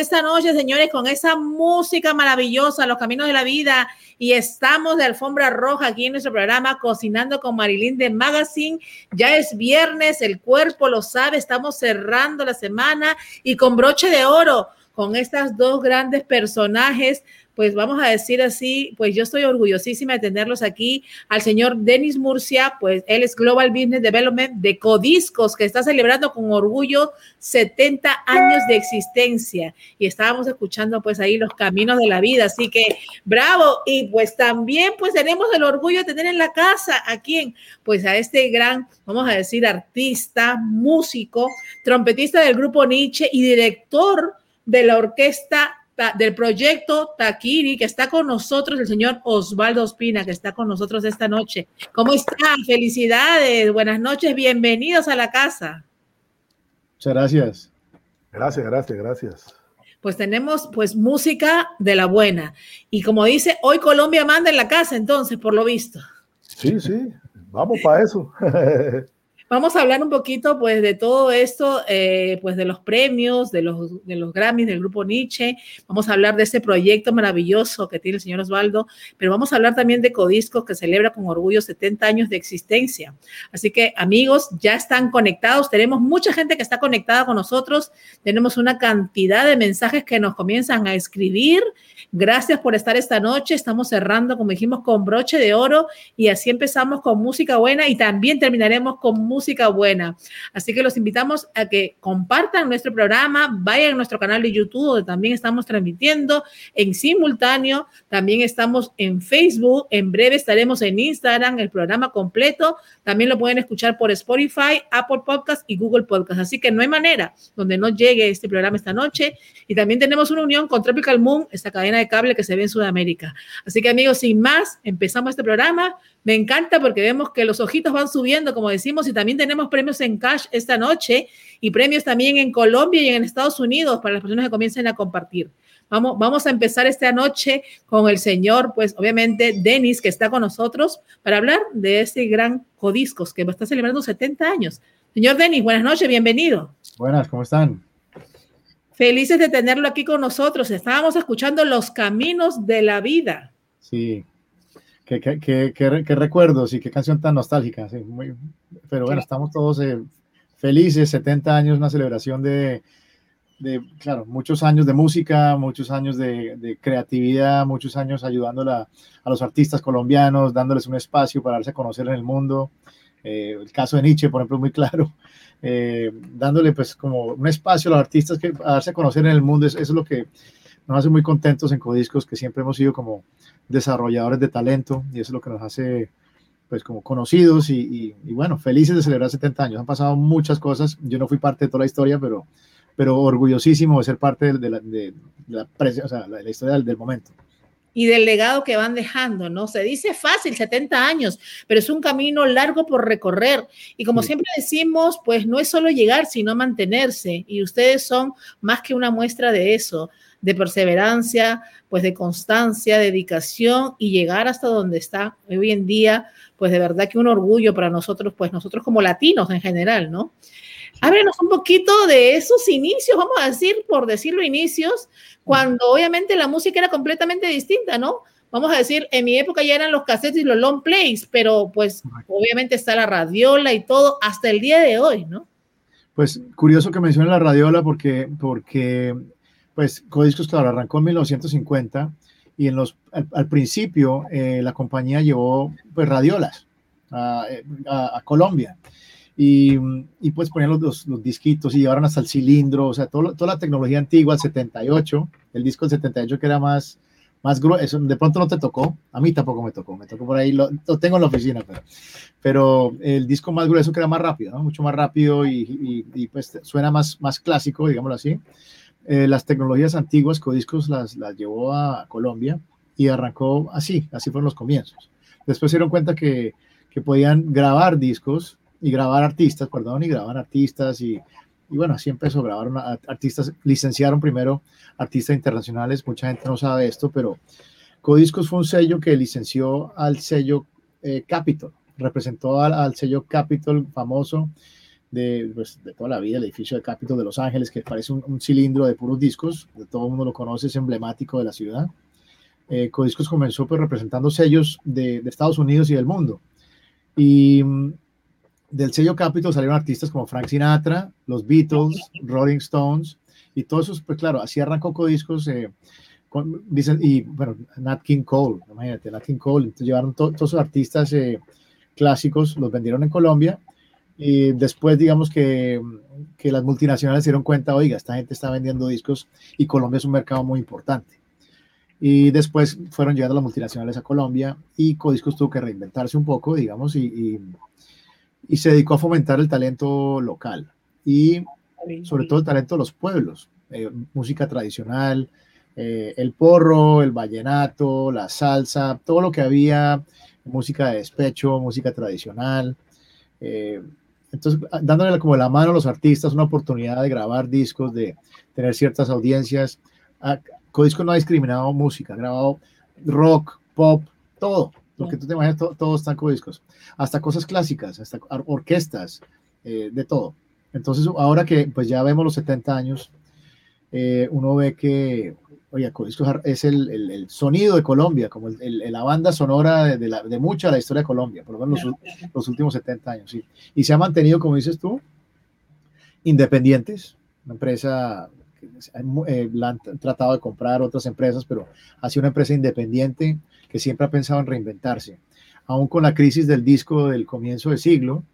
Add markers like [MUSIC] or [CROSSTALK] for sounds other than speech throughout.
esta noche, señores, con esa música maravillosa, Los Caminos de la Vida. Y estamos de alfombra roja aquí en nuestro programa Cocinando con Marilyn de Magazine. Ya es viernes, el cuerpo lo sabe, estamos cerrando la semana y con broche de oro con estas dos grandes personajes pues vamos a decir así, pues yo estoy orgullosísima de tenerlos aquí. Al señor Denis Murcia, pues él es Global Business Development de Codiscos, que está celebrando con orgullo 70 años de existencia. Y estábamos escuchando pues ahí los caminos de la vida. Así que bravo. Y pues también pues tenemos el orgullo de tener en la casa a quien, pues a este gran, vamos a decir, artista, músico, trompetista del grupo Nietzsche y director de la orquesta del proyecto Taquiri, que está con nosotros el señor Osvaldo Ospina, que está con nosotros esta noche. ¿Cómo están? Felicidades, buenas noches, bienvenidos a la casa. Muchas gracias. Gracias, gracias, gracias. Pues tenemos pues música de la buena. Y como dice, hoy Colombia manda en la casa, entonces, por lo visto. Sí, sí, vamos para eso. [LAUGHS] Vamos a hablar un poquito, pues, de todo esto, eh, pues, de los premios, de los, de los Grammys del grupo Nietzsche. Vamos a hablar de ese proyecto maravilloso que tiene el señor Osvaldo, pero vamos a hablar también de Codiscos, que celebra con orgullo 70 años de existencia. Así que, amigos, ya están conectados. Tenemos mucha gente que está conectada con nosotros. Tenemos una cantidad de mensajes que nos comienzan a escribir. Gracias por estar esta noche. Estamos cerrando, como dijimos, con broche de oro y así empezamos con música buena y también terminaremos con música música buena. Así que los invitamos a que compartan nuestro programa, vayan a nuestro canal de YouTube, donde también estamos transmitiendo en simultáneo. También estamos en Facebook. En breve estaremos en Instagram, el programa completo. También lo pueden escuchar por Spotify, Apple Podcast y Google Podcast. Así que no hay manera donde no llegue este programa esta noche. Y también tenemos una unión con Tropical Moon, esta cadena de cable que se ve en Sudamérica. Así que amigos, sin más, empezamos este programa. Me encanta porque vemos que los ojitos van subiendo, como decimos, y también tenemos premios en cash esta noche y premios también en Colombia y en Estados Unidos para las personas que comiencen a compartir. Vamos, vamos a empezar esta noche con el señor, pues obviamente, Denis, que está con nosotros para hablar de este gran Codiscos que está celebrando 70 años. Señor Denis, buenas noches, bienvenido. Buenas, ¿cómo están? Felices de tenerlo aquí con nosotros. Estábamos escuchando Los Caminos de la Vida. Sí, Qué, recuerdos y qué canción tan nostálgica. pero bueno, estamos todos eh, felices, 70 años, una celebración de, claro, muchos años de música, muchos años de, creatividad, muchos años ayudando a los artistas colombianos, dándoles un espacio para darse a conocer en el mundo. Eh, el caso de Nietzsche, por ejemplo, es muy claro. Eh, dándole pues como un espacio a los artistas que a darse a conocer en el mundo, eso es lo que nos hace muy contentos en Codiscos, que siempre hemos sido como desarrolladores de talento y eso es lo que nos hace pues como conocidos y, bueno, felices de celebrar 70 años. Han pasado muchas cosas, yo no fui parte de toda la historia, pero, pero orgullosísimo de ser parte de, la, de, la, o sea, la, historia del, momento. y del legado que van dejando, ¿no? Se dice fácil, 70 años, pero es un camino largo por recorrer. Y como siempre decimos, pues no es solo llegar, sino mantenerse. Y ustedes son más que una muestra de eso, de perseverancia, pues de constancia, dedicación y llegar hasta donde está hoy en día, pues de verdad que un orgullo para nosotros, pues nosotros como latinos en general, ¿no? Háblenos un poquito de esos inicios, vamos a decir, por decirlo inicios, cuando obviamente la música era completamente distinta, ¿no? Vamos a decir, en mi época ya eran los cassettes y los long plays, pero pues obviamente está la radiola y todo hasta el día de hoy, ¿no? Pues curioso que mencione la radiola porque, porque pues Codiscos, claro, arrancó en 1950 y en los, al, principio eh, la compañía llevó pues radiolas a, a Colombia y, y pues ponían los, los, disquitos y llevaron hasta el cilindro, o sea, todo, toda la tecnología antigua, el 78, el disco del 78 que era más, más grueso, de pronto no te tocó, a mí tampoco me tocó, me tocó por ahí, lo, tengo en la oficina, pero, pero el disco más grueso que era más rápido, ¿no? mucho más rápido y, y, pues suena más, más clásico, digámoslo así. Eh, las tecnologías antiguas, Codiscos las, las llevó a Colombia y arrancó así, así fueron los comienzos. Después se dieron cuenta que, que podían grabar discos y grabar artistas, perdón, y grabar artistas y, y bueno, así empezó, grabaron artistas, licenciaron primero artistas internacionales, mucha gente no sabe esto, pero Codiscos fue un sello que licenció al sello eh, Capitol, representó al, sello Capitol famoso de, pues, de, toda la vida, el edificio de Capitol de Los Ángeles, que parece un, cilindro de puros discos, todo el mundo lo conoce, es emblemático de la ciudad. Eh, Codiscos comenzó pues, representando sellos de, de Estados Unidos y del mundo. Y del sello Capitol salieron artistas como Frank Sinatra, los Beatles, Rolling Stones y todos esos, pues claro, así arrancó Codiscos, eh, dicen, y bueno, Nat King Cole, imagínate, Nat King Cole, entonces llevaron todos esos artistas eh, clásicos, los vendieron en Colombia y después digamos que, que las multinacionales se dieron cuenta, oiga, esta gente está vendiendo discos y Colombia es un mercado muy importante. Y después fueron llevando las multinacionales a Colombia y Codiscos tuvo que reinventarse un poco, digamos, y y se dedicó a fomentar el talento local y sobre todo el talento de los pueblos, eh, música tradicional, eh, el porro, el vallenato, la salsa, todo lo que había, música de despecho, música tradicional. Eh, entonces, dándole como la mano a los artistas una oportunidad de grabar discos, de tener ciertas audiencias. Codisco no ha discriminado música, ha grabado rock, pop, todo lo que tú te imaginas, todos están como discos, hasta cosas clásicas, hasta orquestas, eh, de todo. Entonces, ahora que pues ya vemos los 70 años, eh, uno ve que, Codiscos es el, el, sonido de Colombia, como el, la banda sonora de, la, de, mucha de la historia de Colombia, por lo menos los, los últimos 70 años, sí. Y se ha mantenido, como dices tú, independientes, una empresa eh, la han tratado de comprar otras empresas, pero ha sido una empresa independiente que siempre ha pensado en reinventarse. Aún con la crisis del disco del comienzo del siglo,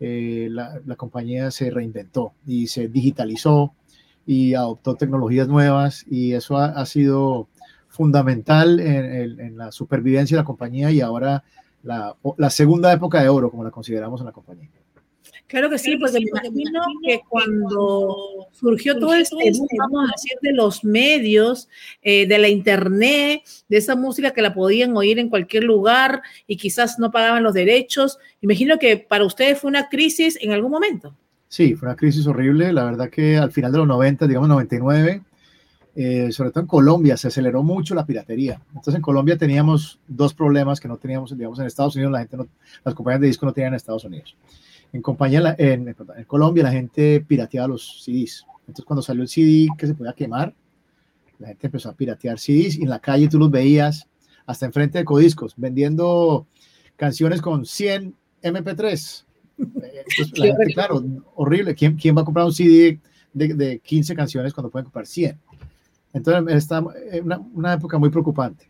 eh, la, compañía se reinventó y se digitalizó y adoptó tecnologías nuevas y eso ha, sido fundamental en, la supervivencia de la compañía y ahora la, la segunda época de oro, como la consideramos en la compañía. Claro que sí, porque me imagino que cuando surgió todo este, vamos a decir, de los medios, eh, de la internet, de esa música que la podían oír en cualquier lugar y quizás no pagaban los derechos, imagino que para ustedes fue una crisis en algún momento. Sí, fue una crisis horrible. La verdad que al final de los 90, digamos 99, eh, sobre todo en Colombia, se aceleró mucho la piratería. Entonces en Colombia teníamos dos problemas que no teníamos, digamos, en Estados Unidos, la gente las compañías de disco no tenían en Estados Unidos en compañía, en, en, Colombia la gente pirateaba los CDs. Entonces cuando salió el CD que se podía quemar, la gente empezó a piratear CDs y en la calle tú los veías hasta enfrente de Codiscos vendiendo canciones con 100 MP3. Entonces, la gente, claro, horrible. ¿Quién, ¿Quién va a comprar un CD de, de 15 canciones cuando pueden comprar 100? Entonces, está una, una época muy preocupante.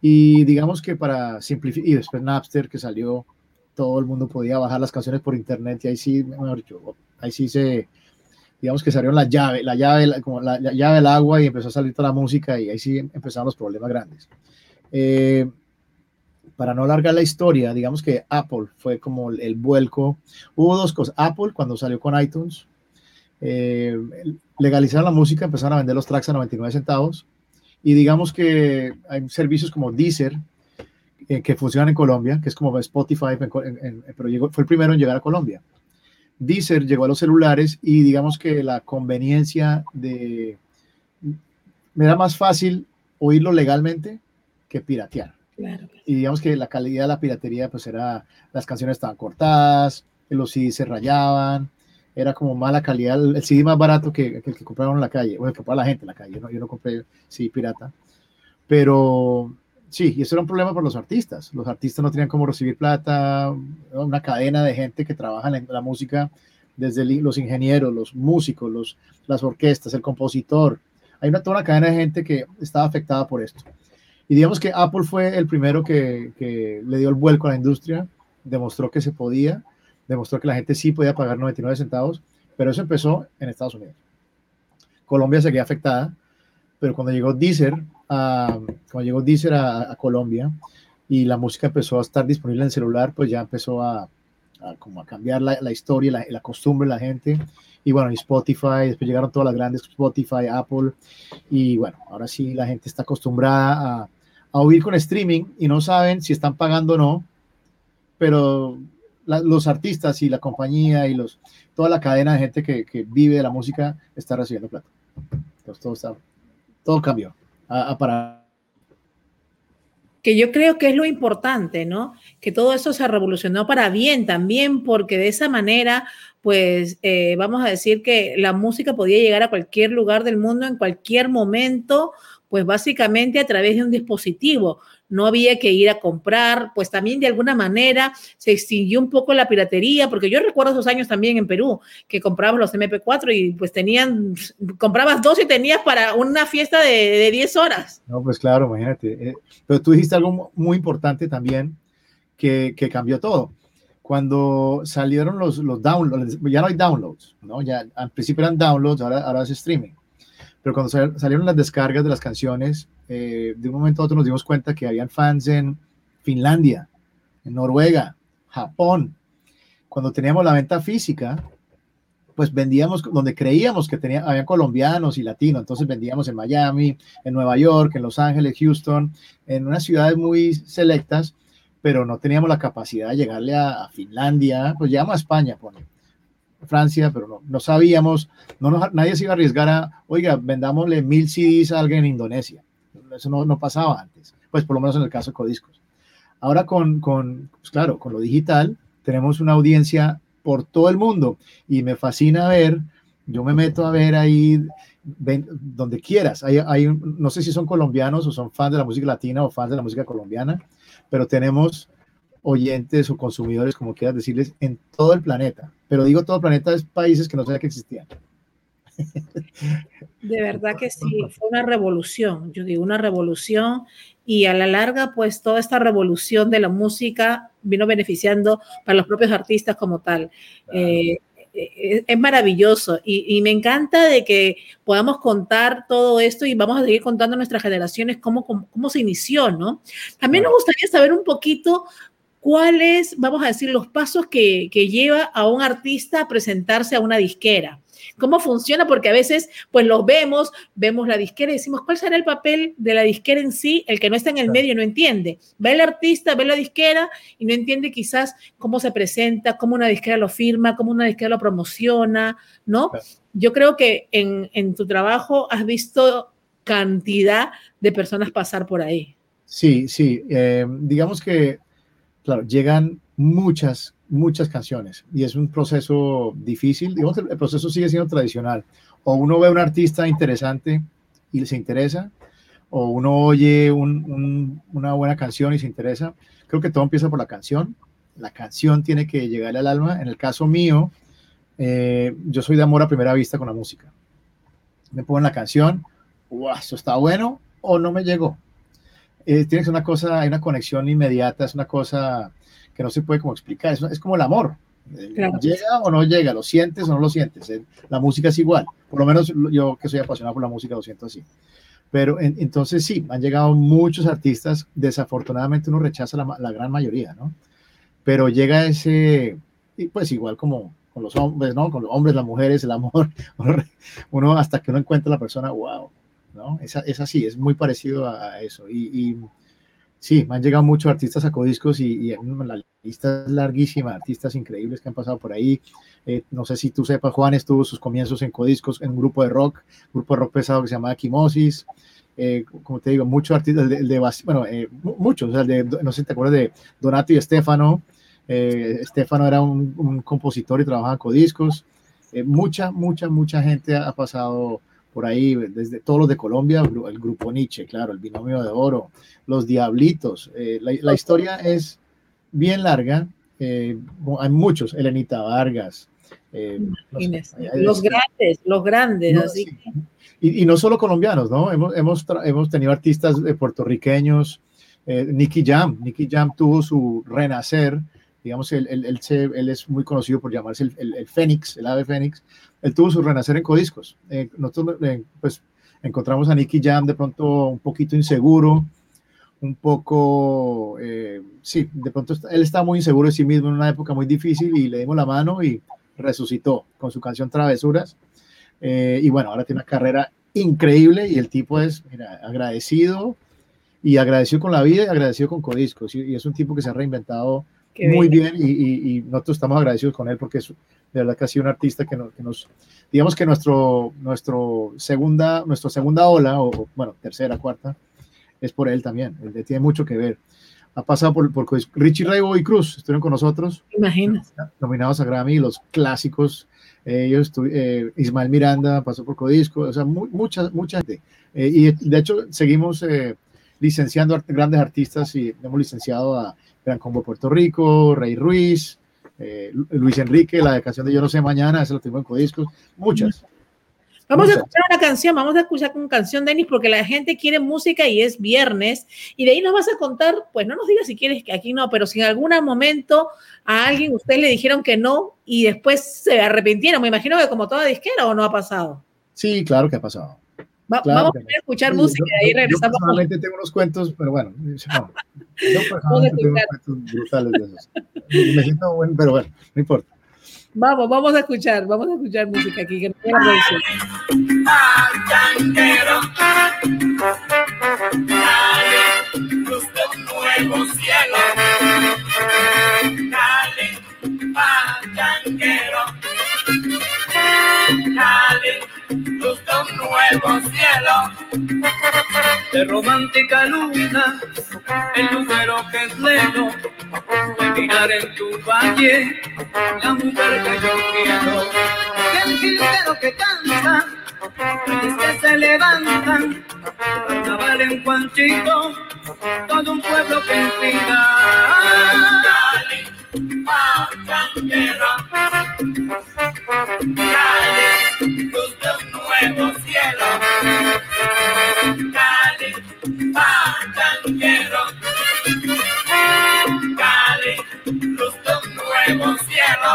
Y digamos que para simplificar, y después Napster que salió todo el mundo podía bajar las canciones por internet y ahí sí, mejor ahí sí se, digamos que salieron la llave, la llave, como la, llave del agua y empezó a salir toda la música y ahí sí empezaron los problemas grandes. Eh, para no alargar la historia, digamos que Apple fue como el, vuelco. Hubo dos cosas. Apple, cuando salió con iTunes, eh, legalizaron la música, empezaron a vender los tracks a 99 centavos Y digamos que hay servicios como Deezer, eh, que funcionan en Colombia, que es como Spotify, pero llegó, fue el primero en llegar a Colombia. Deezer llegó a los celulares y digamos que la conveniencia de... Me era más fácil oírlo legalmente que piratear. Y digamos que la calidad de la piratería, pues era, las canciones estaban cortadas, los CDs se rayaban, era como mala calidad, el, CD más barato que, el que compraron en la calle, o el que compraba la gente en la calle, ¿no? yo no compré CD pirata, pero sí, y eso era un problema para los artistas, los artistas no tenían cómo recibir plata, una cadena de gente que trabaja en la música, desde los ingenieros, los músicos, los, las orquestas, el compositor, hay una, toda una cadena de gente que estaba afectada por esto. Y digamos que Apple fue el primero que, que le dio el vuelco a la industria, demostró que se podía, demostró que la gente sí podía pagar 99 centavos, pero eso empezó en Estados Unidos. Colombia seguía afectada, pero cuando llegó Deezer a, cuando llegó Deezer a, Colombia y la música empezó a estar disponible en el celular, pues ya empezó a, como a cambiar la, la historia, la, la, costumbre de la gente. Y bueno, y Spotify, después llegaron todas las grandes, Spotify, Apple, y bueno, ahora sí la gente está acostumbrada a, a oír con streaming y no saben si están pagando o no, pero los artistas y la compañía y los, toda la cadena de gente que, que vive de la música está recibiendo plata. Entonces todo, está, todo cambió. A, para que yo creo que es lo importante, ¿no? Que todo eso se revolucionó para bien también, porque de esa manera, pues eh, vamos a decir que la música podía llegar a cualquier lugar del mundo en cualquier momento, pues básicamente a través de un dispositivo no había que ir a comprar, pues también de alguna manera se extinguió un poco la piratería, porque yo recuerdo esos años también en Perú, que comprabas los MP4 y pues tenían, comprabas dos y tenías para una fiesta de, de 10 horas. No, pues claro, imagínate. Eh, pero tú dijiste algo muy importante también que, que cambió todo. Cuando salieron los, los downloads, ya no hay downloads, ¿no? Ya al principio eran downloads, ahora, ahora es streaming pero cuando salieron las descargas de las canciones, eh, de un momento a otro nos dimos cuenta que habían fans en Finlandia, en Noruega, Japón. Cuando teníamos la venta física, pues vendíamos donde creíamos que tenía, había colombianos y latinos, entonces vendíamos en Miami, en Nueva York, en Los Ángeles, Houston, en unas ciudades muy selectas, pero no teníamos la capacidad de llegarle a, Finlandia, pues llegamos a España, por Francia, pero no, sabíamos, no nadie se iba a arriesgar a, oiga, vendámosle mil CDs a alguien en Indonesia. Eso no, no pasaba antes, pues por lo menos en el caso de Codiscos. Ahora con, con pues claro, con lo digital tenemos una audiencia por todo el mundo y me fascina ver, yo me meto a ver ahí donde quieras. Hay, hay, no sé si son colombianos o son fans de la música latina o fans de la música colombiana, pero tenemos oyentes o consumidores, como quieras decirles, en todo el planeta. Pero digo todo planeta es países que no sabía que existían. De verdad que sí, fue una revolución, yo digo una revolución y a la larga pues toda esta revolución de la música vino beneficiando para los propios artistas como tal. Eh, eh, es maravilloso y, me encanta de que podamos contar todo esto y vamos a seguir contando a nuestras generaciones cómo, cómo, cómo se inició, ¿no? También nos gustaría saber un poquito cuáles, vamos a decir, los pasos que, lleva a un artista a presentarse a una disquera. ¿Cómo funciona? Porque a veces, pues los vemos, vemos la disquera y decimos, ¿cuál será el papel de la disquera en sí? El que no está en el medio no entiende. Ve el artista, ve la disquera y no entiende quizás cómo se presenta, cómo una disquera lo firma, cómo una disquera lo promociona, ¿no? Yo creo que en, tu trabajo has visto cantidad de personas pasar por ahí. Sí, sí. Eh, digamos que claro, llegan muchas, muchas canciones y es un proceso difícil. Digamos, el proceso sigue siendo tradicional. O uno ve a un artista interesante y se interesa, o uno oye una buena canción y se interesa. Creo que todo empieza por la canción. La canción tiene que llegarle al alma. En el caso mío, eh, yo soy de amor a primera vista con la música. Me pongo en la canción, wow, eso está bueno, o no me llegó eh, tiene que ser una cosa, hay una conexión inmediata, es una cosa que no se puede como explicar, es, es como el amor. Eh, ¿Llega o no llega? ¿Lo sientes o no lo sientes? Eh, la música es igual, por lo menos yo que soy apasionado por la música lo siento así. Pero entonces sí, han llegado muchos artistas, desafortunadamente uno rechaza la, la, gran mayoría, ¿no? Pero llega ese, y pues igual como con los hombres, ¿no? Con los hombres, las mujeres, el amor, [LAUGHS] uno hasta que uno encuentra la persona, wow, ¿no? Es, es así, es muy parecido a, eso. Y, sí, me han llegado muchos artistas a Codiscos y, y, la lista es larguísima, artistas increíbles que han pasado por ahí. Eh, no sé si tú sepas, Juan estuvo sus comienzos en Codiscos, en un grupo de rock, grupo de rock pesado que se llamaba Quimosis. Eh, como te digo, muchos artistas, el de, bueno, eh, muchos, de, no sé si te acuerdas de Donato y Estefano. Eh, Estefano era un, compositor y trabajaba en Codiscos. Eh, mucha, mucha, mucha gente ha pasado por ahí, desde todos los de Colombia, el grupo Nietzsche, claro, el binomio de oro, los Diablitos. Eh, la, la, historia es bien larga, eh, hay muchos, Elenita Vargas. Eh, los, los, grandes, los grandes, no, así. Sí. Y, y, no solo colombianos, ¿no? Hemos, hemos, hemos tenido artistas puertorriqueños, Nicky Jam, Nicky Jam tuvo su renacer, digamos, él, él, él, se, él, es muy conocido por llamarse el, el, el, Fénix, el ave Fénix, él tuvo su renacer en Codiscos. Eh, nosotros, eh, pues, encontramos a Nicky Jam de pronto un poquito inseguro, un poco, eh, sí, de pronto él estaba muy inseguro de sí mismo en una época muy difícil y le dimos la mano y resucitó con su canción Travesuras. Eh, y bueno, ahora tiene una carrera increíble y el tipo es, mira, agradecido y agradecido con la vida y agradecido con Codiscos. Y, y es un tipo que se ha reinventado Qué muy bien, bien y, y, y, nosotros estamos agradecidos con él porque es de verdad que ha sido un artista que nos, que nos digamos que nuestro, nuestro segunda, nuestra segunda ola, o bueno, tercera, cuarta, es por él también, él tiene mucho que ver. Ha pasado por, por Richie Ray y Cruz, estuvieron con nosotros. Imaginas. Nominados a Grammy, los clásicos. Eh, ellos eh, Ismael Miranda pasó por Codisco, o sea, mu mucha, mucha gente. Eh, y de hecho, seguimos eh, licenciando grandes artistas y hemos licenciado a Gran Combo Puerto Rico, Rey Ruiz, eh, Luis Enrique, la canción de Yo no sé mañana, esa lo tengo en Codiscos, muchas. Vamos muchas. a escuchar una canción, vamos a escuchar una canción, Denis, porque la gente quiere música y es viernes. Y de ahí nos vas a contar, pues no nos digas si quieres que aquí no, pero si en algún momento a alguien ustedes le dijeron que no y después se arrepintieron, me imagino que como toda disquera o no ha pasado. Sí, claro que ha pasado. Va, claro vamos a escuchar sí, música y ahí regresamos. Yo personalmente tengo unos cuentos, pero bueno, no, yo [LAUGHS] personalmente tengo unos cuentos brutales de esos. Me siento bueno, pero bueno, no importa. Vamos, vamos a escuchar, vamos a escuchar música aquí. Que no luz de un nuevo cielo. Dale. Nuevo cielo. De romántica luna, el lucero que es lejos, de mirar en tu valle, la mujer que yo quiero. El jilguero que canta, que se levantan, carnaval en Juanchito, todo un pueblo que inspira. Dale, pachanquero. Dale, luz de un nuevo cielo. Dale, pachanquero. Dale, luz de un nuevo cielo.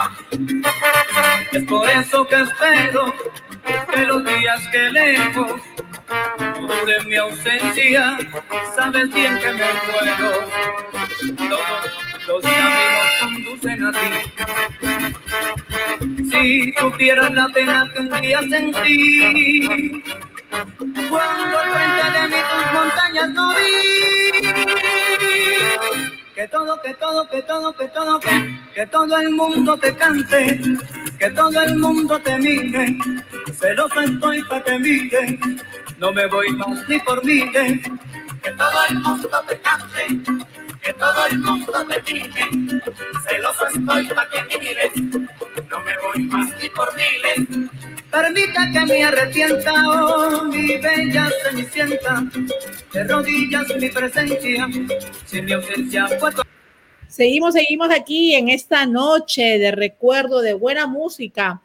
Es por eso que espero que los días que lejos de mi ausencia, sabes bien que me muero. Todos los caminos conducen a ti. Si supieras la pena que un día sentí, cuando al frente de mí tus montañas no vi. Que todo, que todo, que todo, que todo, que, que todo el mundo te cante, que todo el mundo te mire, celoso estoy para que mire, no me voy más ni por mí, que todo el mundo te cante, que todo el mundo te mire, celoso estoy para que mires, no me voy más ni por miles. Permita que me arrepienta, oh, mi bella cenicienta, de rodillas mi presencia, si mi ausencia fue. Seguimos, seguimos aquí en esta noche de recuerdo de buena música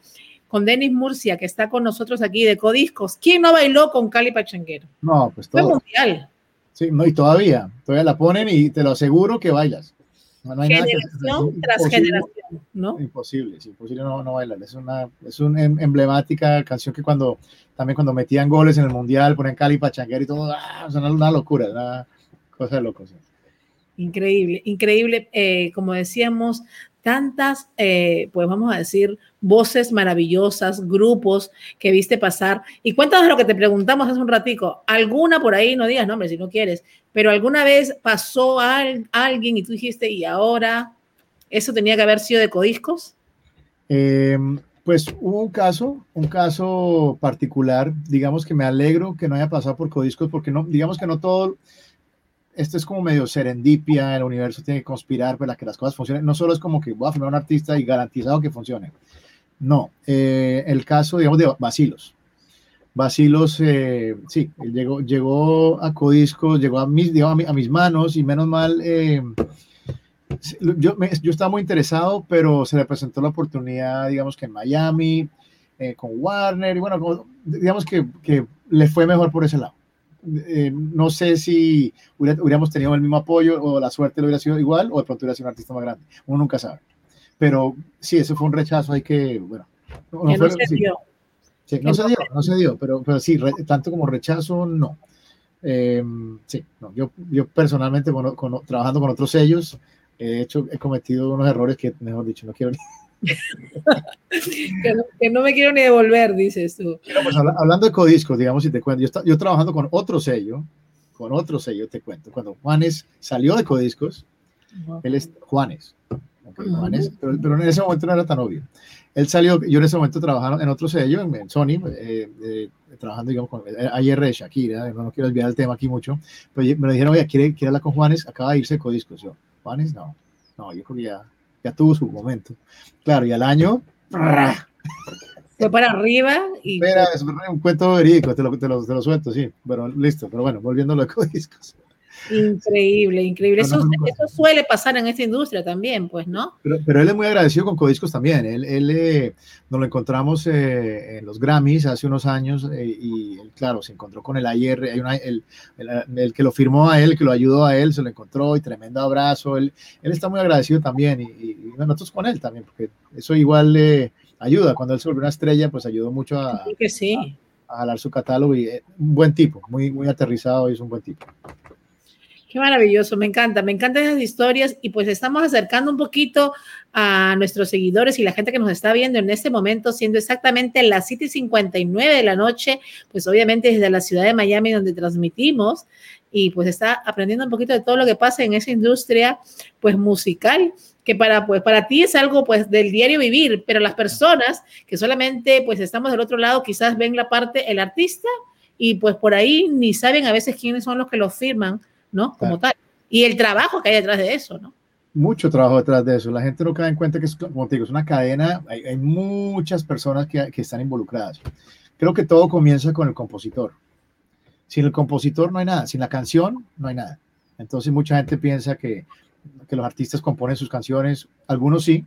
con Denis Murcia, que está con nosotros aquí de Codiscos. ¿Quién no bailó con Cali Pachanguero? No, pues todo. Fue mundial. Sí, no, y todavía, todavía la ponen y te lo aseguro que bailas. No, no hay generación nada que, tras generación, ¿no? Imposible, es imposible no, no bailar. Es una, es una em, emblemática canción que cuando, también cuando metían goles en el Mundial, ponen Cali Pachanguero y todo, ah, una, una locura, una cosa de locos. Increíble, increíble. Eh, como decíamos, tantas, eh, pues vamos a decir, voces maravillosas, grupos que viste pasar. Y cuéntanos lo que te preguntamos hace un ratico. ¿Alguna por ahí, no digas nombre si no quieres, pero alguna vez pasó a alguien y tú dijiste, y ahora, ¿eso tenía que haber sido de Codiscos? Em, pues hubo un caso, un caso particular, digamos que me alegro que no haya pasado por Codiscos, porque no, digamos que no todo esto es como medio serendipia, el universo tiene que conspirar para que las cosas funcionen. No solo es como que voy a firmar un artista y garantizado que funcione. No, eh, el caso, digamos, de Basilos. Basilos, eh, sí, llegó, llegó a Codiscos, llegó a mis, digamos, a, mis manos y menos mal, eh, yo, estaba muy interesado, pero se le presentó la oportunidad, digamos que en Miami, con Warner, y bueno, digamos que le fue mejor por ese lado. Eh, no sé si hubiéramos tenido el mismo apoyo o la suerte lo hubiera sido igual o de pronto hubiera sido un artista más grande. Uno nunca sabe. Pero sí, eso fue un rechazo, hay que, bueno. No, no, se dio. no se dio, no se dio, pero, pero sí, tanto como rechazo, no. Eh, sí, no, yo, yo personalmente, bueno, trabajando con otros sellos, he hecho, he cometido unos errores que, mejor dicho, no quiero ni, [LAUGHS] que, no, me quiero ni devolver, dices tú. Pues, hablando de codiscos, digamos, si te cuento, yo, yo trabajando con otro sello, con otro sello, te cuento, cuando Juanes salió de codiscos, él es Juanes, Juanes pero, en ese momento no era tan obvio. Él salió, yo en ese momento trabajaba en otro sello, en, Sony, eh, eh, trabajando, digamos, con ayer de Shakira, no, quiero olvidar el tema aquí mucho, pero me lo dijeron, oye, ¿quiere, quiere hablar con Juanes? Acaba de irse de codiscos. Yo, Juanes, no, no, yo creo que ya ya tuvo su momento. Claro, y al año... Fue para arriba y... Espera, es un cuento verídico, te lo, te, lo, te lo, suelto, sí, pero listo, pero bueno, volviendo a los codiscos. Increíble, increíble. Eso, eso, suele pasar en esta industria también, pues, ¿no? Pero, pero él es muy agradecido con Codiscos también. Él, él eh, nos lo encontramos eh, en los Grammys hace unos años eh, y, claro, se encontró con el ayer, hay una, el, el, que lo firmó a él, que lo ayudó a él, se lo encontró y tremendo abrazo. Él, él está muy agradecido también y, y, nosotros con él también, porque eso igual le ayuda. Cuando él se volvió una estrella, pues ayudó mucho a, que sí. a, a jalar su catálogo y un buen tipo, muy, muy aterrizado y es un buen tipo. Maravilloso, me encanta, me encantan esas historias y pues estamos acercando un poquito a nuestros seguidores y la gente que nos está viendo en este momento, siendo exactamente las 7:59 de la noche, pues obviamente desde la ciudad de Miami donde transmitimos y pues está aprendiendo un poquito de todo lo que pasa en esa industria pues musical que para pues para ti es algo pues del diario vivir, pero las personas que solamente pues estamos del otro lado quizás ven la parte el artista y pues por ahí ni saben a veces quiénes son los que lo firman ¿no? Como tal. Y el trabajo que hay detrás de eso, ¿no? Mucho trabajo detrás de eso. La gente no cae en cuenta que es, como te digo, es una cadena, hay, muchas personas que, que, están involucradas. Creo que todo comienza con el compositor. Sin el compositor no hay nada, sin la canción no hay nada. Entonces mucha gente piensa que, que los artistas componen sus canciones, algunos sí,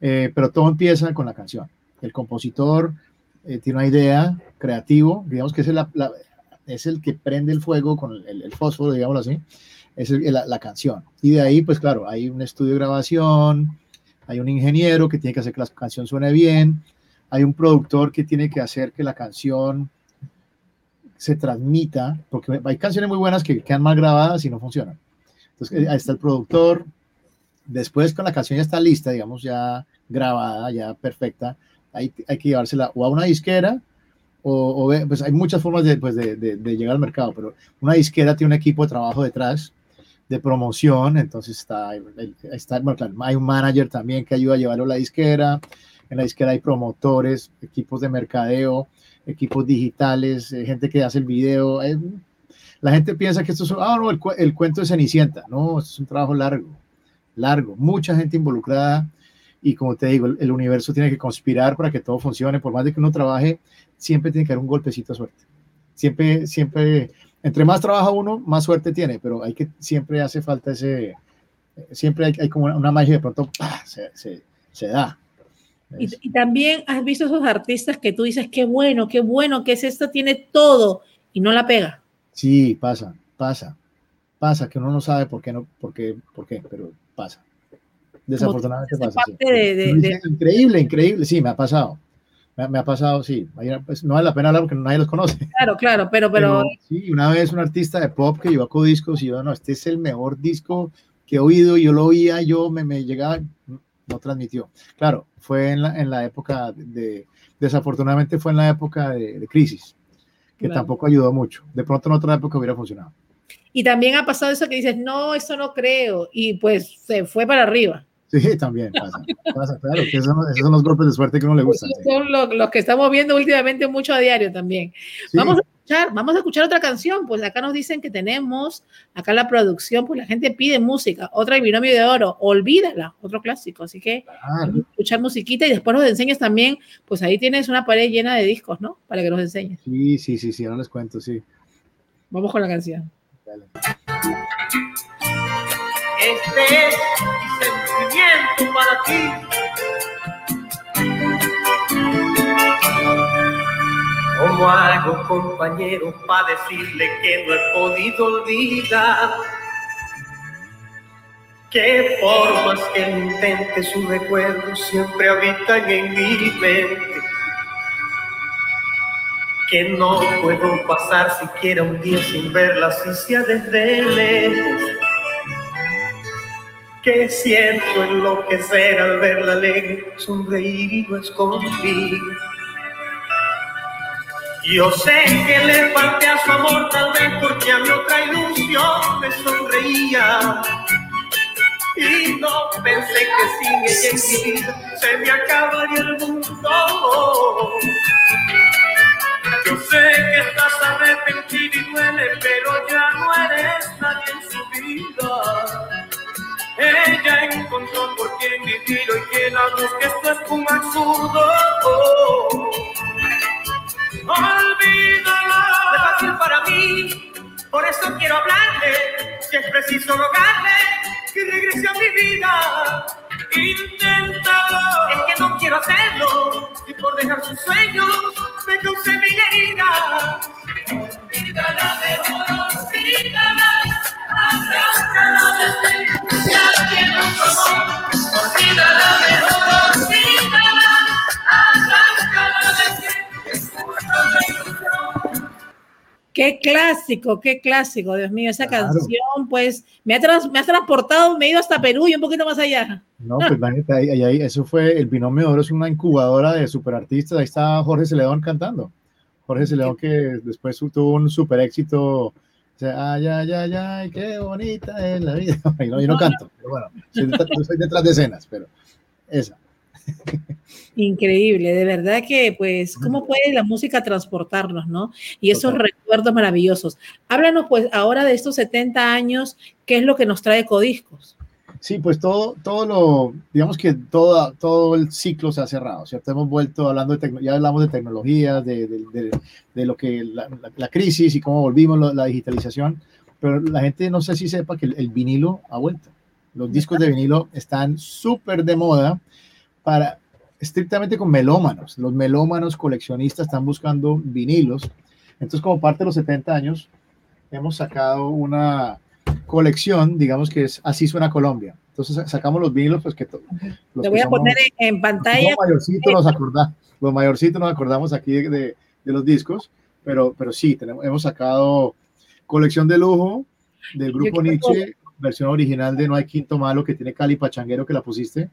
eh, pero todo empieza con la canción. El compositor eh, tiene una idea creativo, digamos que es la, la, es el que prende el fuego con el, fósforo, digámoslo así, es la, canción. Y de ahí, pues claro, hay un estudio de grabación, hay un ingeniero que tiene que hacer que la canción suene bien, hay un productor que tiene que hacer que la canción se transmita, porque hay canciones muy buenas que quedan mal grabadas y no funcionan. Entonces, ahí está el productor. Después, con la canción ya está lista, digamos, ya grabada, ya perfecta, hay, hay que llevársela o a una disquera o, pues hay muchas formas pues, de, de, llegar al mercado, pero una disquera tiene un equipo de trabajo detrás de promoción, entonces está, está hay un manager también que ayuda a llevarlo a la disquera, en la disquera hay promotores, equipos de mercadeo, equipos digitales, eh, gente que hace el video, la gente piensa que esto es, ah, no, el, el cuento de Cenicienta, no, es un trabajo largo, largo, mucha gente involucrada, y como te digo, el, universo tiene que conspirar para que todo funcione, por más de que uno trabaje, siempre tiene que haber un golpecito de suerte. Siempre, siempre, entre más trabaja uno, más suerte tiene, pero hay que, siempre hace falta ese, siempre hay, como una magia de pronto se, se, se, da. Y, y, también has visto esos artistas que tú dices, qué bueno, qué bueno, que es esto, tiene todo y no la pega. Sí, pasa, pasa, pasa, que uno no sabe por qué, no, por qué, por qué, pero pasa. Desafortunadamente pasa. Increíble, increíble. Sí, me ha pasado. Me, ha pasado, sí. Pues, no vale la pena hablar porque nadie los conoce. Claro, claro, pero, pero, Sí, una vez un artista de pop que llevó a Codiscos y yo, no, este es el mejor disco que he oído, yo lo oía, yo me, me llegaba. no transmitió. Claro, fue en la, en la época de, desafortunadamente fue en la época de, crisis, que tampoco ayudó mucho. De pronto en otra época hubiera funcionado. Y también ha pasado eso que dices, no, eso no creo, y pues se fue para arriba. Sí, [LAUGHS] también pasa. claro, que esos, son, los golpes de suerte que uno le gustan. son los, que estamos viendo últimamente mucho a diario también. Vamos a escuchar, vamos a escuchar otra canción. Pues acá nos dicen que tenemos, acá la producción, pues la gente pide música. Otra, El Binomio de Oro, Olvídala, otro clásico. Así que escuchar musiquita y después nos enseñas también, pues ahí tienes una pared llena de discos, ¿no? Para que nos enseñes. Sí, sí, sí, sí, ahora les cuento, sí. Vamos con la canción. Dale. Este es sentimiento para ti. ¿Cómo hago, compañero, para decirle que no he podido olvidar? Que por más que intente, sus recuerdos siempre habitan en mi mente. Que no puedo pasar siquiera un día sin verla, si sea desde lejos que siento enloquecer al verla alegre, sonreír y no escondí. Yo sé que le falté a su amor, tal vez porque a mi otra ilusión me sonreía. Y no pensé que sin ella en mi se me acabaría el mundo. Yo sé que estás arrepentido y duele, pero ya no eres nadie en su vida. Ella encontró por quien vivir y que la que esto es un absurdo. Olvídala. Es fácil para mí, por eso quiero hablarle. Que es preciso rogarle que regrese a mi vida. Inténtalo. Es que no quiero hacerlo. Y por dejar sus sueños me causé mi herida. Olvídala, mejor Qué clásico, qué clásico, Dios mío, esa canción, pues me ha, me ha transportado, me he ido hasta Perú y un poquito más allá. No, pues ahí, ahí, eso fue, el binomio de oro es una incubadora de superartistas, ahí está Jorge Celedón cantando. Jorge Celedón que después tuvo un super éxito ay, ay, ay, ay, qué bonita es la vida. [LAUGHS] Y no, yo no [LAUGHS] canto, pero bueno, soy, detrás de escenas, pero esa. Increíble, de verdad que, pues, ¿cómo puede la música transportarnos, no? Y esos recuerdos maravillosos. Háblanos, pues, ahora de estos 70 años, ¿qué es lo que nos trae Codiscos? Sí, pues todo, todo lo, digamos que todo, todo el ciclo se ha cerrado, ¿cierto? Hemos vuelto hablando de, ya hablamos de tecnologías, de, de, de, lo que, la, la, crisis y cómo volvimos la digitalización, pero la gente no sé si sepa que el, vinilo ha vuelto. Los discos de vinilo están súper de moda para, estrictamente con melómanos. Los melómanos coleccionistas están buscando vinilos. Entonces, como parte de los 70 años, hemos sacado una, colección, digamos que es Así suena Colombia. Entonces sacamos los vinilos, pues que... Los voy a poner en, pantalla. Los mayorcitos nos acordamos, los mayorcitos nos acordamos aquí de, de, los discos, pero, pero sí, tenemos, hemos sacado colección de lujo del grupo Nietzsche, versión original de No hay quinto malo, que tiene Cali Pachanguero, que la pusiste.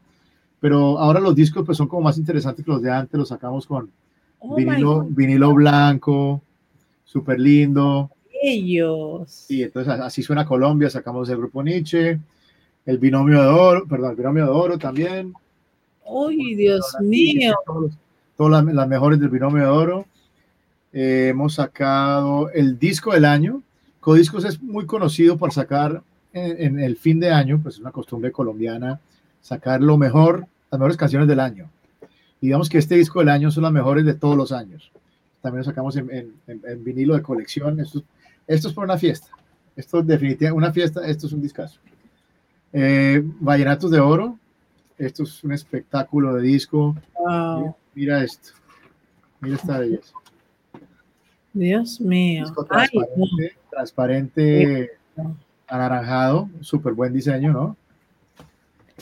Pero ahora los discos pues son como más interesantes que los de antes, los sacamos con oh vinilo, vinilo blanco, súper lindo ellos. Sí, entonces así suena Colombia, sacamos el grupo Nietzsche, el binomio de oro, perdón, el binomio de oro también. ¡Uy, Dios mío! Todas las, mejores del binomio de oro. Eh, hemos sacado el disco del año. Codiscos es muy conocido por sacar en, el fin de año, pues es una costumbre colombiana, sacar lo mejor, las mejores canciones del año. digamos que este disco del año son las mejores de todos los años. También lo sacamos en, en vinilo de colección. Esto esto es por una fiesta. Esto es definitivamente una fiesta, esto es un discazo. Eh, Vallenatos de Oro. Esto es un espectáculo de disco. Mira, esto. Mira esta belleza. Dios mío. transparente, anaranjado. Súper buen diseño, ¿no?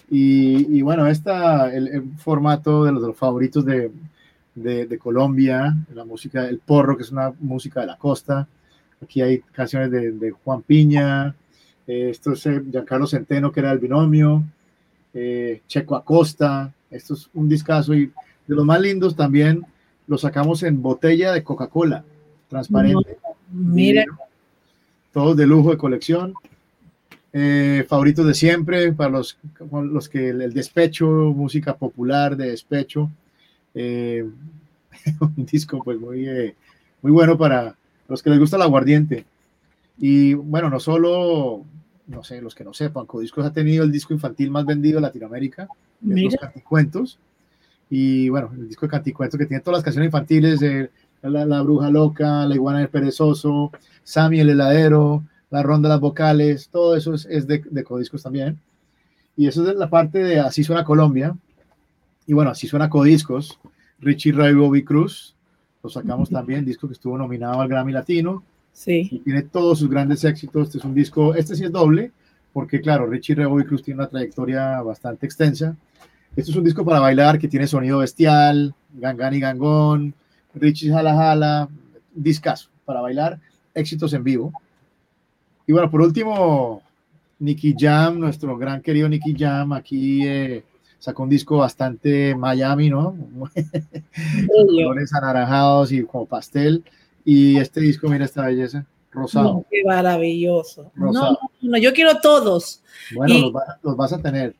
Y, bueno, esta, el, formato de los, favoritos de, de, Colombia, la música, el porro, que es una música de la costa. Aquí hay canciones de, Juan Piña, eh, esto es eh, Giancarlo Centeno, que era el binomio, eh, Checo Acosta, esto es un discazo y de los más lindos también lo sacamos en botella de Coca-Cola, transparente. Mira. Todos de lujo de colección. Eh, favoritos de siempre para los, los que el, despecho, música popular de despecho. Eh, [LAUGHS] un disco pues muy, eh, muy bueno para los que les gusta el aguardiente. Y bueno, no solo, no sé, los que no sepan, Codiscos ha tenido el disco infantil más vendido de Latinoamérica, los canticuentos. Y bueno, el disco de canticuentos que tiene todas las canciones infantiles, de la, Bruja Loca, La Iguana del Perezoso, Sammy el Heladero, La Ronda de las Vocales, todo eso es, es de, de, Codiscos también. Y eso es la parte de Así suena Colombia. Y bueno, Así suena Codiscos, Richie Ray Bobby Cruz, lo sacamos [LAUGHS] también, disco que estuvo nominado al Grammy Latino. Sí. Y tiene todos sus grandes éxitos. Este es un disco, este sí es doble, porque claro, Richie Ray Bobby Cruz tiene una trayectoria bastante extensa. Este es un disco para bailar que tiene sonido bestial, gangan y gangón, Richie Jala Jala, discazo para bailar, éxitos en vivo. Y bueno, por último, Nicky Jam, nuestro gran querido Nicky Jam, aquí eh, sacó un disco bastante Miami, ¿no? Colores anaranjados y como pastel. Y este disco, mira esta belleza, rosado. qué maravilloso. No, no, yo quiero todos. Bueno, los, vas a tener.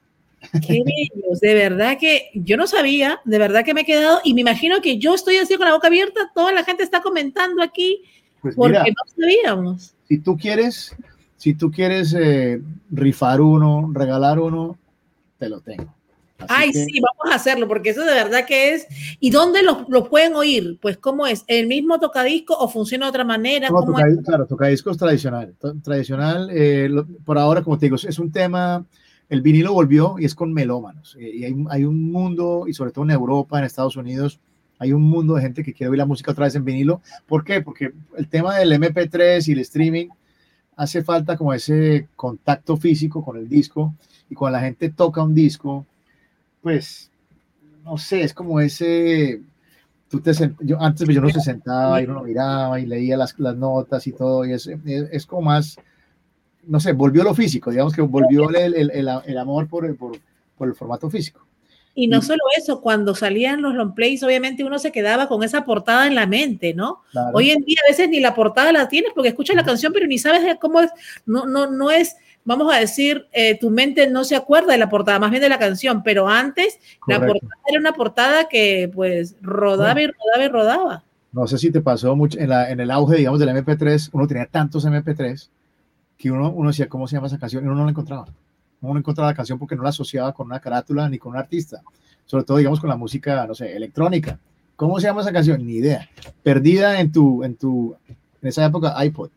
Qué bellos, de verdad que yo no sabía, de verdad que me he quedado y me imagino que yo estoy así con la boca abierta, toda la gente está comentando aquí pues porque no sabíamos. Si tú quieres, si tú quieres eh, rifar uno, regalar uno, te lo tengo. Ay, sí, vamos a hacerlo, porque eso de verdad que es. ¿Y dónde lo, pueden oír? Pues, ¿cómo es? ¿El mismo tocadisco o funciona de otra manera? No, Claro, tocadisco es tradicional. Tradicional, eh, por ahora, como te digo, es un tema. El vinilo volvió y es con melómanos. Eh, y hay, hay, un mundo, y sobre todo en Europa, en Estados Unidos, hay un mundo de gente que quiere oír la música otra vez en vinilo. ¿Por qué? Porque el tema del MP3 y el streaming hace falta como ese contacto físico con el disco. Y cuando la gente toca un disco, pues, no sé, es como ese, tú yo antes yo no se sentaba y uno miraba y leía las, notas y todo, y es, como más, no sé, volvió lo físico, digamos que volvió el, amor por, el formato físico. Y no solo eso, cuando salían los long plays, obviamente uno se quedaba con esa portada en la mente, ¿no? Hoy en día a veces ni la portada la tienes porque escuchas la canción, pero ni sabes cómo es, no, no, no es vamos a decir, eh, tu mente no se acuerda de la portada, más bien de la canción, pero antes la portada era una portada que pues rodaba y rodaba y rodaba. No sé si te pasó mucho en, la, en el auge, digamos, del MP3, uno tenía tantos MP3 que uno, uno decía, ¿cómo se llama esa canción? Y uno no la encontraba. Uno no encontraba la canción porque no la asociaba con una carátula ni con un artista. Sobre todo, digamos, con la música, no sé, electrónica. ¿Cómo se llama esa canción? Ni idea. Perdida en tu, en tu, en esa época, iPod.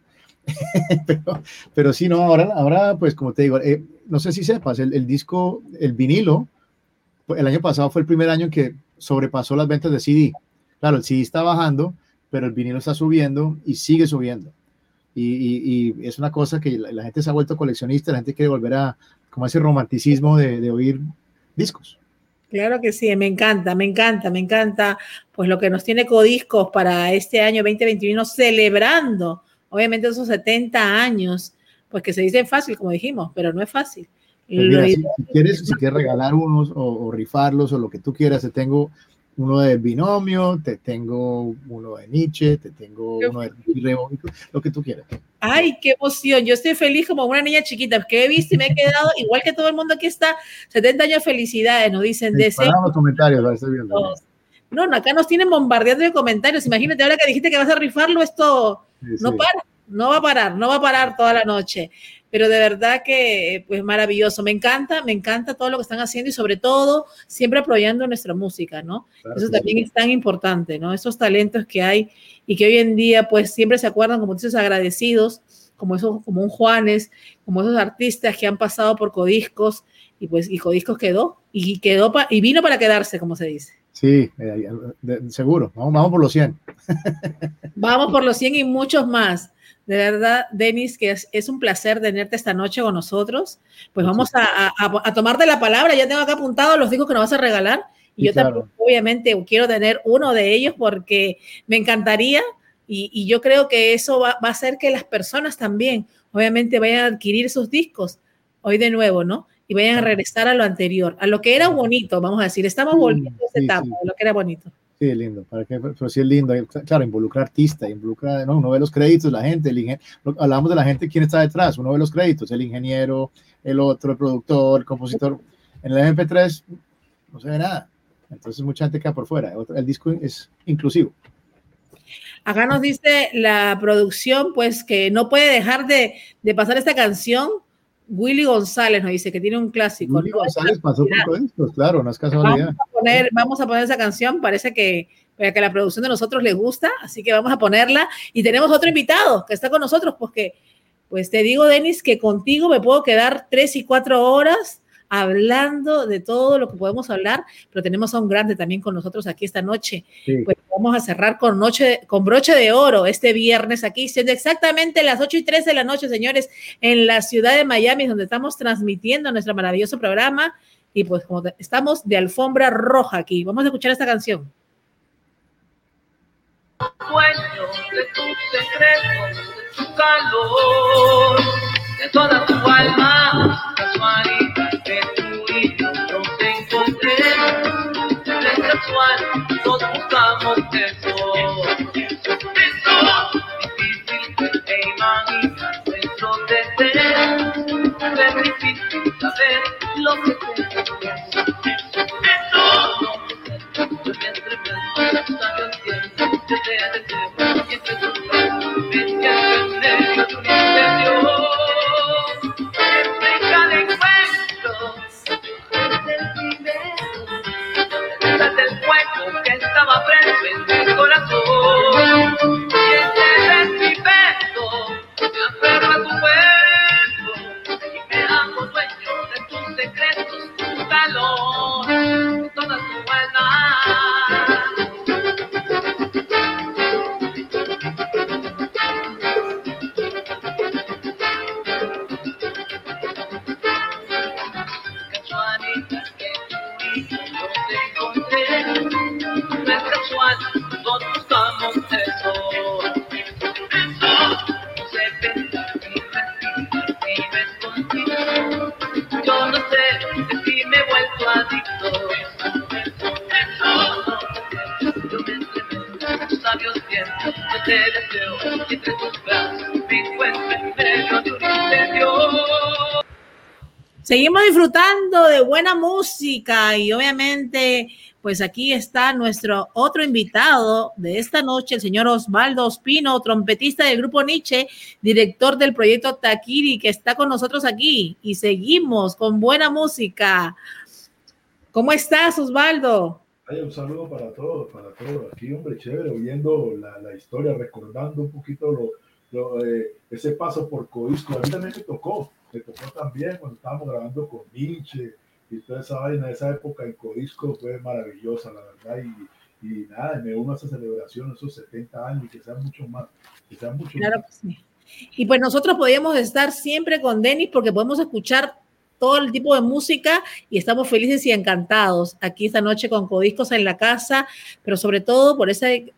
[LAUGHS] pero, pero sí, no, ahora, ahora pues como te digo, eh, no sé si sepas, el, el, disco, el vinilo, el año pasado fue el primer año que sobrepasó las ventas de CD. Claro, el CD está bajando, pero el vinilo está subiendo y sigue subiendo. Y, y, es una cosa que la, gente se ha vuelto coleccionista, la gente quiere volver a como ese romanticismo de, de oír discos. Claro que sí, me encanta, me encanta, me encanta, pues lo que nos tiene Codiscos para este año 2021 celebrando obviamente esos 70 años, pues que se dicen fácil, como dijimos, pero no es fácil. Pues si, quieres, si quieres regalar unos o, rifarlos o lo que tú quieras, te tengo uno de binomio, te tengo uno de Nietzsche, te tengo uno de lo que tú quieras. Ay, qué emoción. Yo estoy feliz como una niña chiquita, que he visto y me he quedado, igual que todo el mundo aquí está, 70 años de felicidades, nos dicen. de los comentarios, estoy viendo. No, no, acá nos tienen bombardeando de comentarios. Imagínate ahora que dijiste que vas a rifarlo, esto no para, no va a parar, no va a parar toda la noche. Pero de verdad que, pues maravilloso. Me encanta, me encanta todo lo que están haciendo y sobre todo siempre apoyando nuestra música, ¿no? Eso también es tan importante, ¿no? Esos talentos que hay y que hoy en día, pues siempre se acuerdan, como dices, agradecidos, como esos, como un Juanes, como esos artistas que han pasado por Codiscos y pues y Codiscos quedó y quedó y vino para quedarse, como se dice. Sí, eh, seguro. Vamos, vamos por los 100. vamos por los 100 y muchos más. De verdad, Denis, que es, un placer tenerte esta noche con nosotros. Pues vamos a, a, tomarte la palabra. Ya tengo acá apuntado los discos que nos vas a regalar. Y yo también, obviamente, quiero tener uno de ellos porque me encantaría. Y, yo creo que eso va, va, a hacer que las personas también, obviamente, vayan a adquirir sus discos. Hoy de nuevo, ¿no? y vayan a regresar a lo anterior, a lo que era bonito, vamos a decir. Estamos volviendo a esa etapa, de lo que era bonito. Lindo, para que, pero sí es lindo, claro, involucrar artista, involucra, ¿no? uno ve los créditos, la gente, el ingeniero, hablamos de la gente, quién está detrás, uno ve los créditos, el ingeniero, el otro, el productor, el compositor, en el MP3 no se ve nada, entonces mucha gente queda por fuera, el disco es inclusivo. Acá nos dice la producción, pues que no puede dejar de, de pasar esta canción Willy González nos dice que tiene un clásico. Willy González pasó por esto, claro, no es casualidad. Vamos a, poner, vamos a poner esa canción, parece que, que la producción de nosotros les gusta, así que vamos a ponerla. Y tenemos otro invitado que está con nosotros, porque, pues te digo, Denis, que contigo me puedo quedar tres y cuatro horas hablando de todo lo que podemos hablar, pero tenemos a un grande también con nosotros aquí esta noche. Pues vamos a cerrar con, noche, con broche de oro este viernes aquí, siendo exactamente las 8 y 3 de la noche, señores, en la ciudad de Miami, donde estamos transmitiendo nuestro maravilloso programa. Y pues como estamos de alfombra roja aquí, vamos a escuchar esta canción. de tu secreto, de tu calor, de toda tu alma, sexual, saber lo Seguimos disfrutando de buena música y obviamente, pues aquí está nuestro otro invitado de esta noche, el señor Osvaldo Ospino, trompetista del grupo Nietzsche, director del proyecto Takiri, que está con nosotros aquí y seguimos con buena música. ¿Cómo estás, Osvaldo? un saludo para todos, para todos. Aquí, hombre, chévere, oyendo la, historia, recordando un poquito lo, eh, ese paso por Codisco. A mí también me tocó, me tocó también cuando estábamos grabando con Nietzsche y toda esa vaina. Esa época en Codisco fue maravillosa, la verdad. Y, y nada, me uno a esa celebración, esos 70 años, que sean mucho más. Que sean mucho claro que sí. Y pues nosotros podíamos estar siempre con Denis porque podemos escuchar todo el tipo de música y estamos felices y encantados aquí esta noche con Codiscos en la casa, pero sobre todo por esa, eh,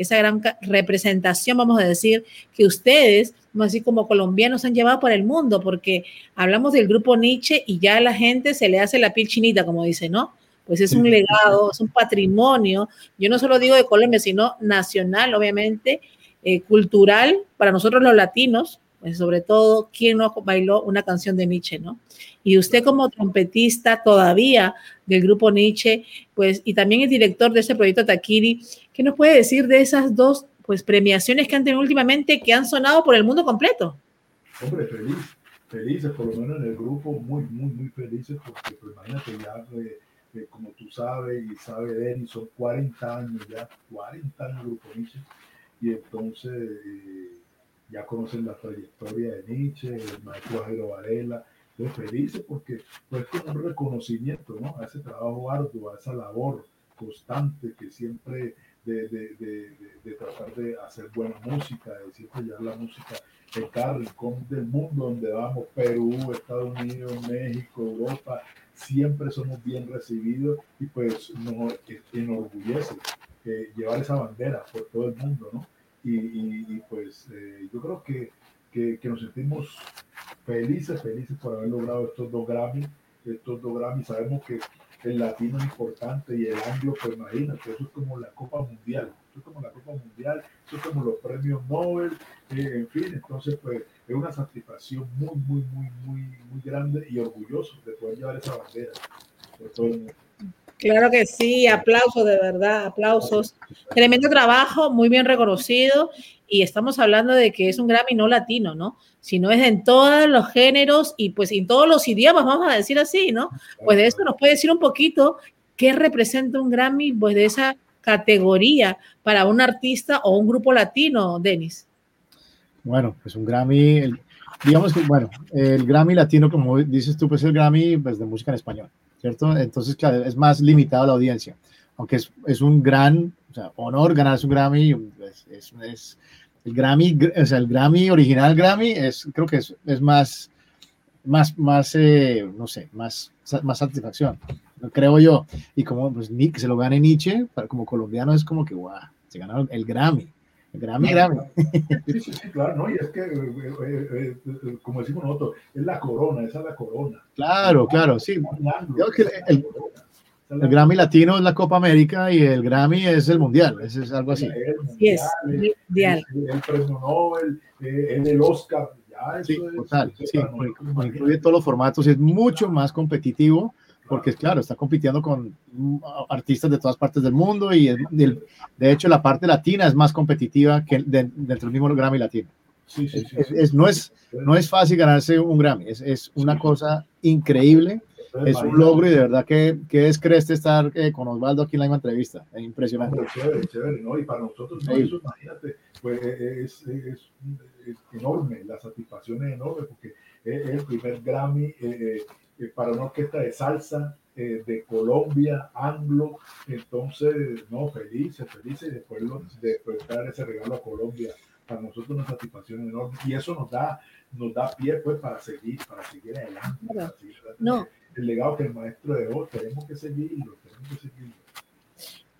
esa gran representación, vamos a decir, que ustedes, así como colombianos, han llevado por el mundo, porque hablamos del grupo Nietzsche y ya a la gente se le hace la piel chinita, como dice, ¿no? Pues es un legado, es un patrimonio, yo no solo digo de Colombia, sino nacional, obviamente, eh, cultural para nosotros los latinos, pues sobre todo, ¿quién no bailó una canción de Nietzsche, no? Y usted como trompetista todavía del grupo Nietzsche, pues, y también el director de ese proyecto Takiri, ¿qué nos puede decir de esas dos, pues, premiaciones que han tenido últimamente que han sonado por el mundo completo? Hombre, feliz, felices, por lo menos en el grupo, muy, muy, muy felices, porque pues, imagínate ya, eh, como tú sabes y sabe Denis, son 40 años ya, 40 años el grupo Nietzsche, y entonces... Eh, ya conocen la trayectoria de Nietzsche, el maestro Jairo Varela, estoy felices porque pues, es como un reconocimiento ¿no? a ese trabajo arduo, a esa labor constante que siempre de, de, de, de, tratar de hacer buena música, de siempre llevar la música en cada rincón del mundo donde vamos, Perú, Estados Unidos, México, Europa, siempre somos bien recibidos y pues nos enorgullece eh, llevar esa bandera por todo el mundo, ¿no? Y, pues eh, yo creo que, que, nos sentimos felices, felices por haber logrado estos dos Grammy estos dos Grammy. Sabemos que el latino es importante y el anglo, pues imagínate, eso es como la Copa Mundial, eso es como la Copa Mundial, eso es como los premios Nobel, eh, en fin, entonces pues es una satisfacción muy, muy, muy, muy, muy grande y orgulloso de poder llevar esa bandera por todo el mundo. Claro que sí, aplausos de verdad, aplausos. Tremendo trabajo, muy bien reconocido y estamos hablando de que es un Grammy no latino, ¿no? Sino es en todos los géneros y pues en todos los idiomas, vamos a decir así, ¿no? Pues de eso nos puede decir un poquito qué representa un Grammy, pues de esa categoría para un artista o un grupo latino, Denis. Bueno, pues un Grammy, digamos que, bueno, el Grammy latino, como dices tú, pues el Grammy pues, de música en español. ¿Cierto? Entonces, claro, es más limitado la audiencia, aunque es, es un gran honor ganarse un Grammy, es, el Grammy, o sea, el Grammy original Grammy es, creo que es, es más, más, más, eh, no sé, más, más satisfacción, creo yo. Y como pues, Nick se lo gane Nietzsche, como colombiano es como que, guau, se ganaron el Grammy. El Grammy, Grammy. Sí, sí, sí, claro, ¿no? Y es que, eh, eh, eh, como decimos nosotros, es la corona, esa es la corona. Claro, claro, sí. que el, el, Grammy Latino es la Copa América y el Grammy es el Mundial, es, es algo así. El mundial, sí, es, mundial. El, el, premio Nobel, eh, el Oscar, ya eso sí, total, es, sí, incluye todos los formatos y es mucho más competitivo porque claro, está compitiendo con artistas de todas partes del mundo y de, de hecho la parte latina es más competitiva que de, dentro del mismo Grammy latino. Sí, sí, sí, es, es, no, es, no es fácil ganarse un Grammy, es, es una cosa increíble, es un logro y de verdad que, que es creste estar eh, con Osvaldo aquí en la misma entrevista, es impresionante. chévere, chévere, ¿no? Y para nosotros, no, eso, imagínate, pues es, es, enorme, la satisfacción es enorme porque es el primer Grammy. Eh, eh, para una orquesta de salsa eh, de Colombia, anglo. Entonces, no, felices, felices de poder, de poder dar ese regalo a Colombia. Para nosotros una satisfacción enorme. Y eso nos da, nos da pie pues para seguir, para seguir adelante. Para seguir adelante. No. El legado que el maestro dejó, tenemos que seguirlo, tenemos que seguirlo.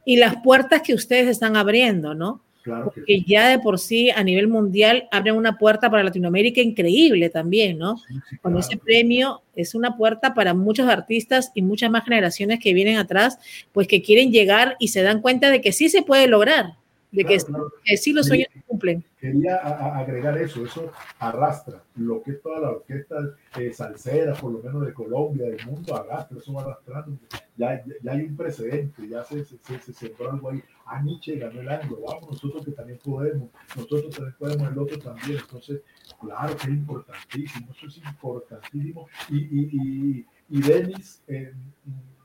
Y las puertas que ustedes están abriendo, ¿no? Claro que, ya de por sí a nivel mundial abren una puerta para Latinoamérica increíble también, ¿no? Sí, sí, Con claro. ese premio es una puerta para muchos artistas y muchas más generaciones que vienen atrás, pues que quieren llegar y se dan cuenta de que sí se puede lograr, de Claro, que, claro. que sí los sueños se cumplen. Quería a- a- agregar eso, eso arrastra lo que toda la orquesta eh, salsera, por lo menos de Colombia, del mundo, arrastra, eso va arrastrando. Ya, ya, ya hay un precedente, ya se, se, se, se sembró algo ahí. Ah, Nietzsche ganó el ángulo, vamos, nosotros que también podemos, nosotros también podemos, el otro también. Entonces, claro que es importantísimo, eso es importantísimo. Y, y, y, y Denis eh,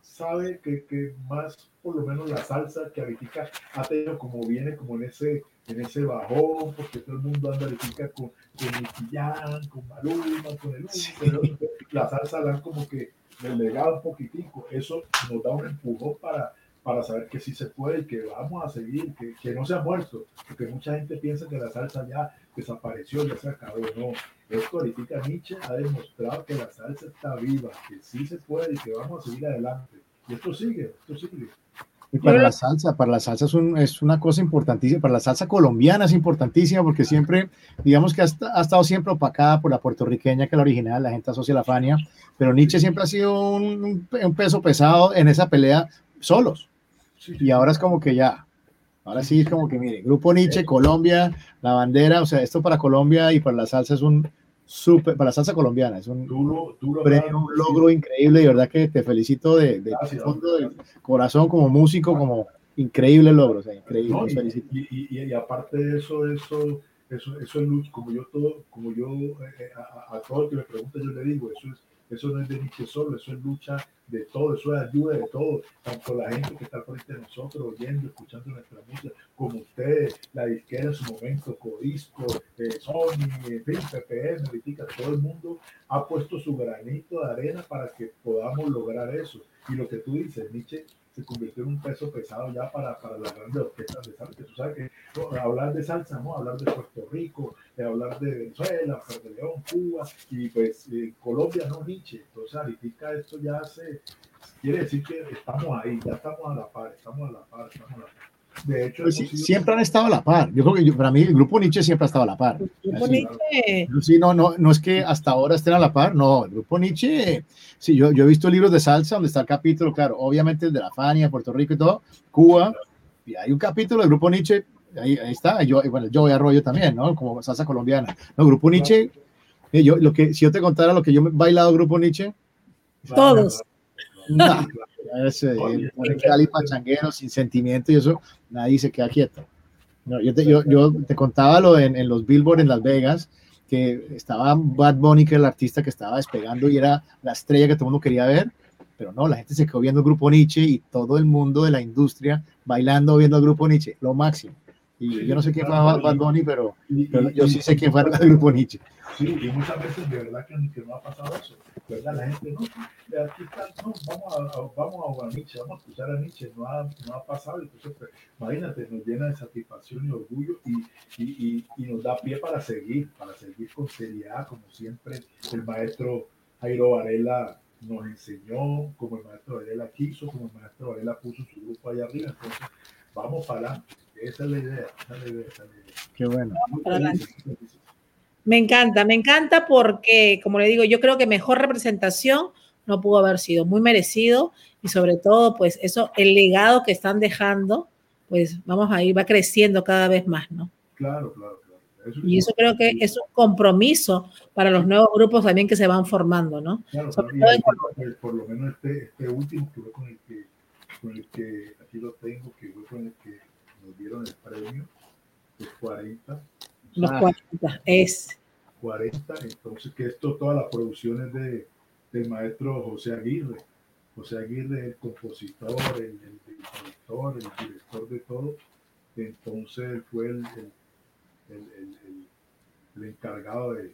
sabe que, que más, por lo menos la salsa que Aritica ha tenido como viene como en ese en ese bajón, porque todo el mundo anda ahorita con, con Jam, con Maluma, con el el otro. La salsa la han como que delegado un poquitico. Eso nos da un empujón para, para saber que sí se puede y que vamos a seguir, que, que no se ha muerto, porque mucha gente piensa que la salsa ya desapareció, ya se acabó. No, esto ahorita Nietzsche ha demostrado que la salsa está viva, que sí se puede y que vamos a seguir adelante. Y esto sigue, esto sigue. Y para la salsa, para la salsa es, un, es, una cosa importantísima, para la salsa colombiana es importantísima porque siempre, digamos que ha, ha, estado siempre opacada por la puertorriqueña que la original, la gente asocia la Fania, pero Nietzsche siempre ha sido un, un peso pesado en esa pelea solos. Y ahora es como que ya, ahora sí es como que mire, Grupo Nietzsche, Colombia, la bandera, o sea, esto para Colombia y para la salsa es un súper, para la salsa colombiana, es un, duro, duro, premio, un logro increíble, de verdad que te felicito de, de Gracias, fondo del corazón como músico, como increíble logro, o sea, increíble, no, y. Y, y, y, aparte de eso, eso, eso, eso es como yo todo, como yo eh, a, a, todo el que me pregunta yo le digo, eso es eso no es de Nietzsche solo, eso es lucha de todo, eso es ayuda de todo, tanto la gente que está frente de nosotros, oyendo, escuchando nuestra música, como ustedes, la disquera en su momento, Codisco, eh, Sony, en fin, PPM, todo el mundo ha puesto su granito de arena para que podamos lograr eso. Y lo que tú dices, Nietzsche se convirtió en un peso pesado ya para, para las grandes orquestas de salsa. Tú sabes que hablar de salsa, ¿no? Hablar de Puerto Rico, de hablar de Venezuela, de León, Cuba, y pues eh, Colombia, no Nietzsche. Entonces, ahorita esto ya se quiere decir que estamos ahí, ya estamos a la par, estamos a la par, estamos a la par. De hecho, pues, siempre han estado a la par. Yo creo que para mí el grupo Nietzsche siempre ha estado a la par. Nietzsche. Sí, no, no, no es que hasta ahora estén a la par, no, el grupo Nietzsche, sí, yo, yo he visto libros de salsa donde está el capítulo, claro, obviamente el de la Fania, Puerto Rico y todo, Cuba, y hay un capítulo del grupo Nietzsche, ahí, ahí está, yo, bueno, yo Arroyo también, ¿no? Como salsa colombiana. No, grupo Nietzsche, eh, yo, lo que, si yo te contara lo que yo he bailado grupo Nietzsche, todos. [LAUGHS] No, ese, Cali pachanguero sin sentimiento y eso, nadie se queda quieto. No, yo, te, yo, yo, te contaba lo en, en, los Billboard en Las Vegas, que estaba Bad Bunny, que era el artista que estaba despegando y era la estrella que todo el mundo quería ver, pero no, la gente se quedó viendo el grupo Nietzsche y todo el mundo de la industria bailando viendo el grupo Nietzsche, lo máximo. Y yo no sé quién fue Bad Bunny, pero, yo sí sé quién fue el grupo Nietzsche. Sí, y muchas veces de verdad que, que no ha pasado eso. ¿verdad? La gente, no, aquí no, vamos a, vamos a, Nietzsche, vamos a escuchar a Nietzsche, no ha, no ha pasado. Entonces, pues, imagínate, nos llena de satisfacción y orgullo y, y, y, nos da pie para seguir, para seguir con seriedad, como siempre el maestro Jairo Varela nos enseñó, como el maestro Varela quiso, como el maestro Varela puso su grupo allá arriba. Entonces, vamos para adelante. Esa es la idea, esa es la idea, esa es la idea. Qué bueno. Me encanta, me encanta porque, como le digo, yo creo que mejor representación no pudo haber sido, muy merecido y sobre todo, pues eso, el legado que están dejando, pues vamos a ir, va creciendo cada vez más, ¿no? Claro, claro, claro. y eso creo que es un compromiso para los nuevos grupos también que se van formando, ¿no? Claro, por, por, lo menos este, este último que fue con el que, con el que aquí lo tengo, que fue con el que dieron el premio, los 40 los 40, es. 40, entonces que esto, todas las producciones de, del maestro José Aguirre. José Aguirre, el compositor, el, el, director, el director de todo. Entonces fue el, el, el encargado de,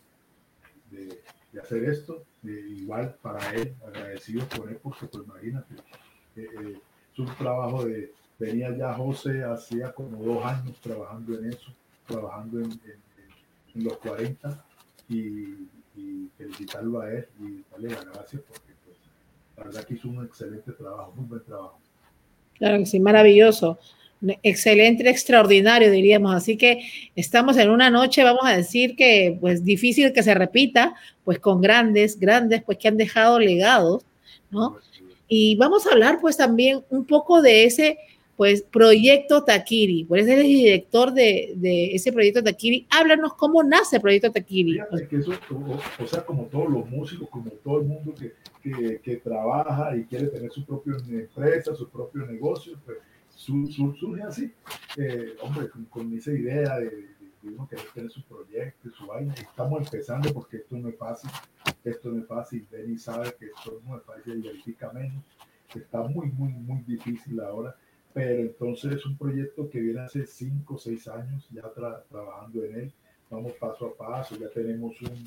de, de, hacer esto. igual para él, agradecido por él, porque pues imagínate, eh, eh, es un trabajo de, venía ya José hacía como dos años trabajando en eso trabajando en, en, los 40 y, y, felicitarlo a él y darle las gracias porque pues, la verdad que hizo un excelente trabajo, muy buen trabajo. Claro que sí, maravilloso. Excelente, extraordinario, diríamos. Así que estamos en una noche, vamos a decir que, pues, difícil que se repita, pues, con grandes, grandes, pues, que han dejado legados, ¿no? Y vamos a hablar, pues, también un poco de ese pues Proyecto Takiri, por eso eres director de, de, ese Proyecto Takiri. Háblanos cómo nace el Proyecto Takiri. Que eso, o, sea, como todos los músicos, como todo el mundo que, que, que, trabaja y quiere tener su propia empresa, su propio negocio, pues su, su, surge así. Eh, hombre, con, con, esa idea de, de, uno querer tener su proyecto, su vaina. Estamos empezando porque esto no es fácil. Esto no es fácil. Benny sabe que esto no es fácil menos. Está muy, muy, muy difícil ahora pero entonces es un proyecto que viene hace 5 o 6 años ya trabajando en él. Vamos paso a paso, ya tenemos un,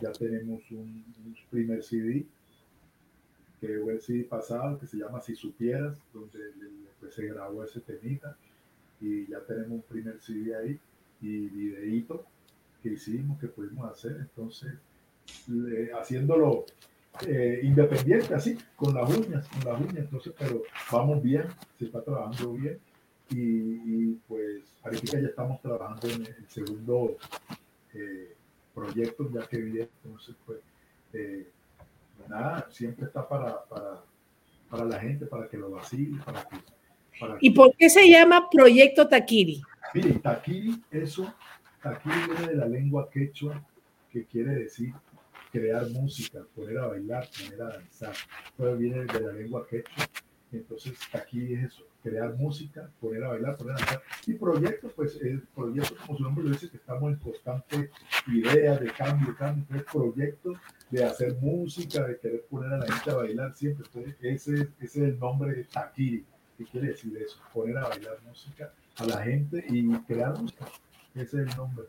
ya tenemos un, primer CD, que fue el CD pasado, que se llama Si Supieras, donde pues, se grabó ese temita, y ya tenemos un primer CD ahí, y videíto que hicimos, que pudimos hacer, entonces, haciéndolo eh, independiente, así, con las uñas, con las uñas, entonces, pero vamos bien, se está trabajando bien y, pues ahorita ya estamos trabajando en el segundo eh, proyecto, ya que viene, entonces, pues, eh, nada, siempre está para, para, para la gente, para que lo vacile, para que... Para ¿Y por qué se llama Proyecto Takiri? Mire, Takiri, eso, Takiri viene de la lengua quechua, que quiere decir crear música, poner a bailar, poner a danzar. Todo viene de la lengua quechua. Entonces, aquí es eso, crear música, poner a bailar, poner a danzar. Y proyectos, pues, el proyecto, como su nombre lo dice, que estamos en constante idea de cambio, cambio. Entonces, proyectos de hacer música, de querer poner a la gente a bailar siempre. Entonces, ese, ese es el nombre de Takiri. ¿Qué quiere decir eso? Poner a bailar música a la gente y crear música. Ese es el nombre.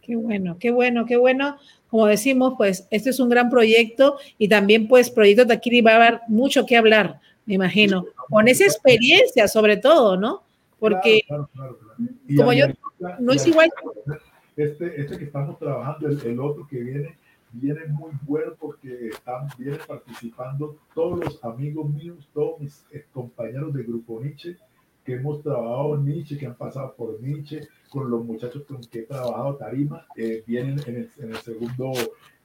Qué bueno, qué bueno, qué bueno. Como decimos, pues este es un gran proyecto y también pues Proyecto Taquiri va a haber mucho que hablar, me imagino, con esa experiencia sobre todo, ¿no? Porque como yo, no es igual. Este, este que estamos trabajando, el, el, otro que viene, viene muy bueno porque están, vienen participando todos los amigos míos, todos mis compañeros de Grupo Nietzsche, que hemos trabajado Nietzsche, que han pasado por Nietzsche, con los muchachos con que he trabajado Tarima, eh, vienen en el, segundo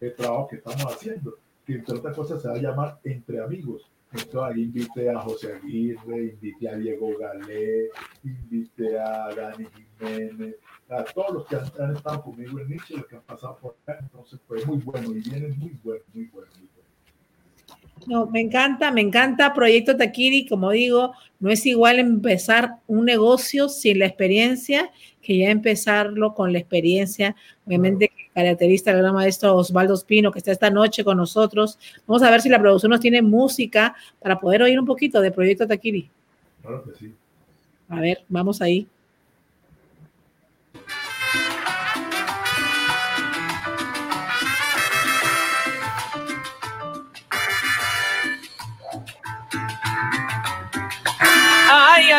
eh, trabajo que estamos haciendo, que entre otras cosas se va a llamar Entre Amigos. Entonces ahí invité a José Aguirre, invité a Diego Galé, invité a Dani Jiménez, a todos los que han, han estado conmigo en Nietzsche, los que han pasado por acá. Entonces fue muy bueno y vienen muy bueno, muy bueno, muy bueno. No, me encanta, me encanta Proyecto Taquiri, como digo, no es igual empezar un negocio sin la experiencia que ya empezarlo con la experiencia, obviamente que caracteriza el gran maestro Osvaldo Espino, que está esta noche con nosotros. Vamos a ver si la producción nos tiene música para poder oír un poquito de Proyecto Taquiri. Claro que sí. A ver, vamos ahí.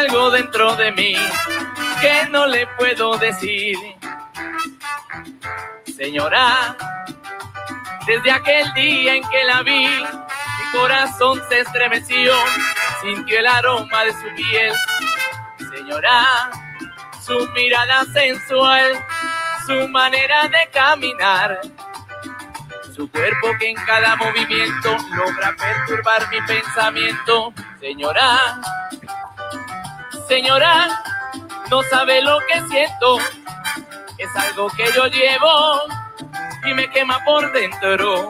Algo dentro de mí que no le puedo decir. Señora, desde aquel día en que la vi, mi corazón se estremeció, sintió el aroma de su piel. Señora, su mirada sensual, su manera de caminar, su cuerpo que en cada movimiento logra perturbar mi pensamiento. Señora, señora, no sabe lo que siento, es algo que yo llevo y me quema por dentro.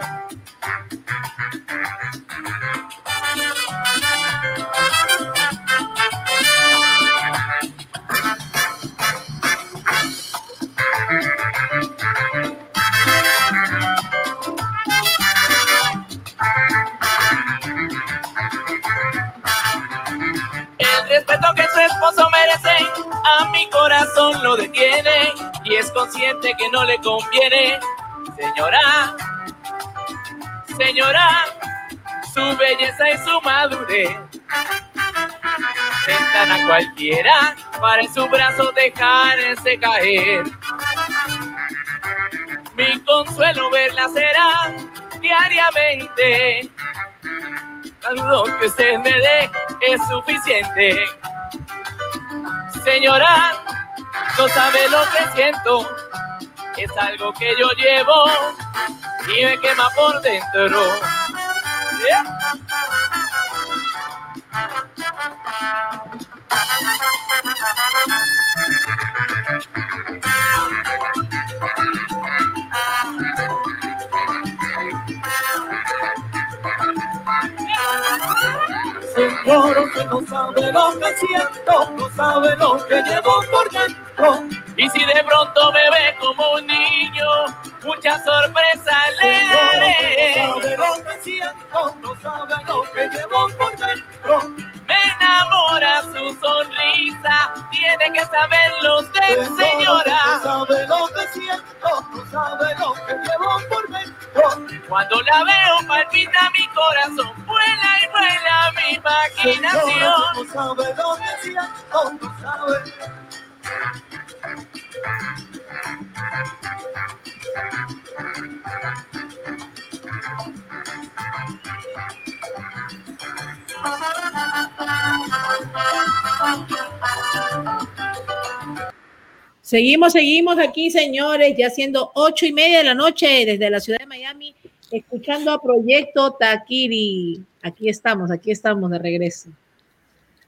Consciente que no le conviene. Señora, señora, su belleza y su madurez tentan a cualquiera para en su brazo dejarse caer. Mi consuelo verla será diariamente. Lo que usted me dé es suficiente. Señora, no sabe lo que siento. Es algo que yo llevo y me quema por dentro. Yeah. Señor, usted no sabe lo que siento, no sabe lo que llevo por dentro. Y si de pronto me ve como un niño, mucha sorpresa le daré. No sabe lo que siento, no sabe lo que llevo por dentro. Me enamora su sonrisa, tiene que saberlo usted, señora. No sabe lo que siento, no sabe lo que llevo por dentro. Cuando la veo palpita mi corazón, vuela y vuela mi imaginación. Señora, no sabe lo que siento, no sabe. Seguimos, seguimos aquí, señores, ya siendo ocho y media de la noche desde la ciudad de Miami, escuchando a Proyecto Taquiri. Aquí estamos, aquí estamos de regreso.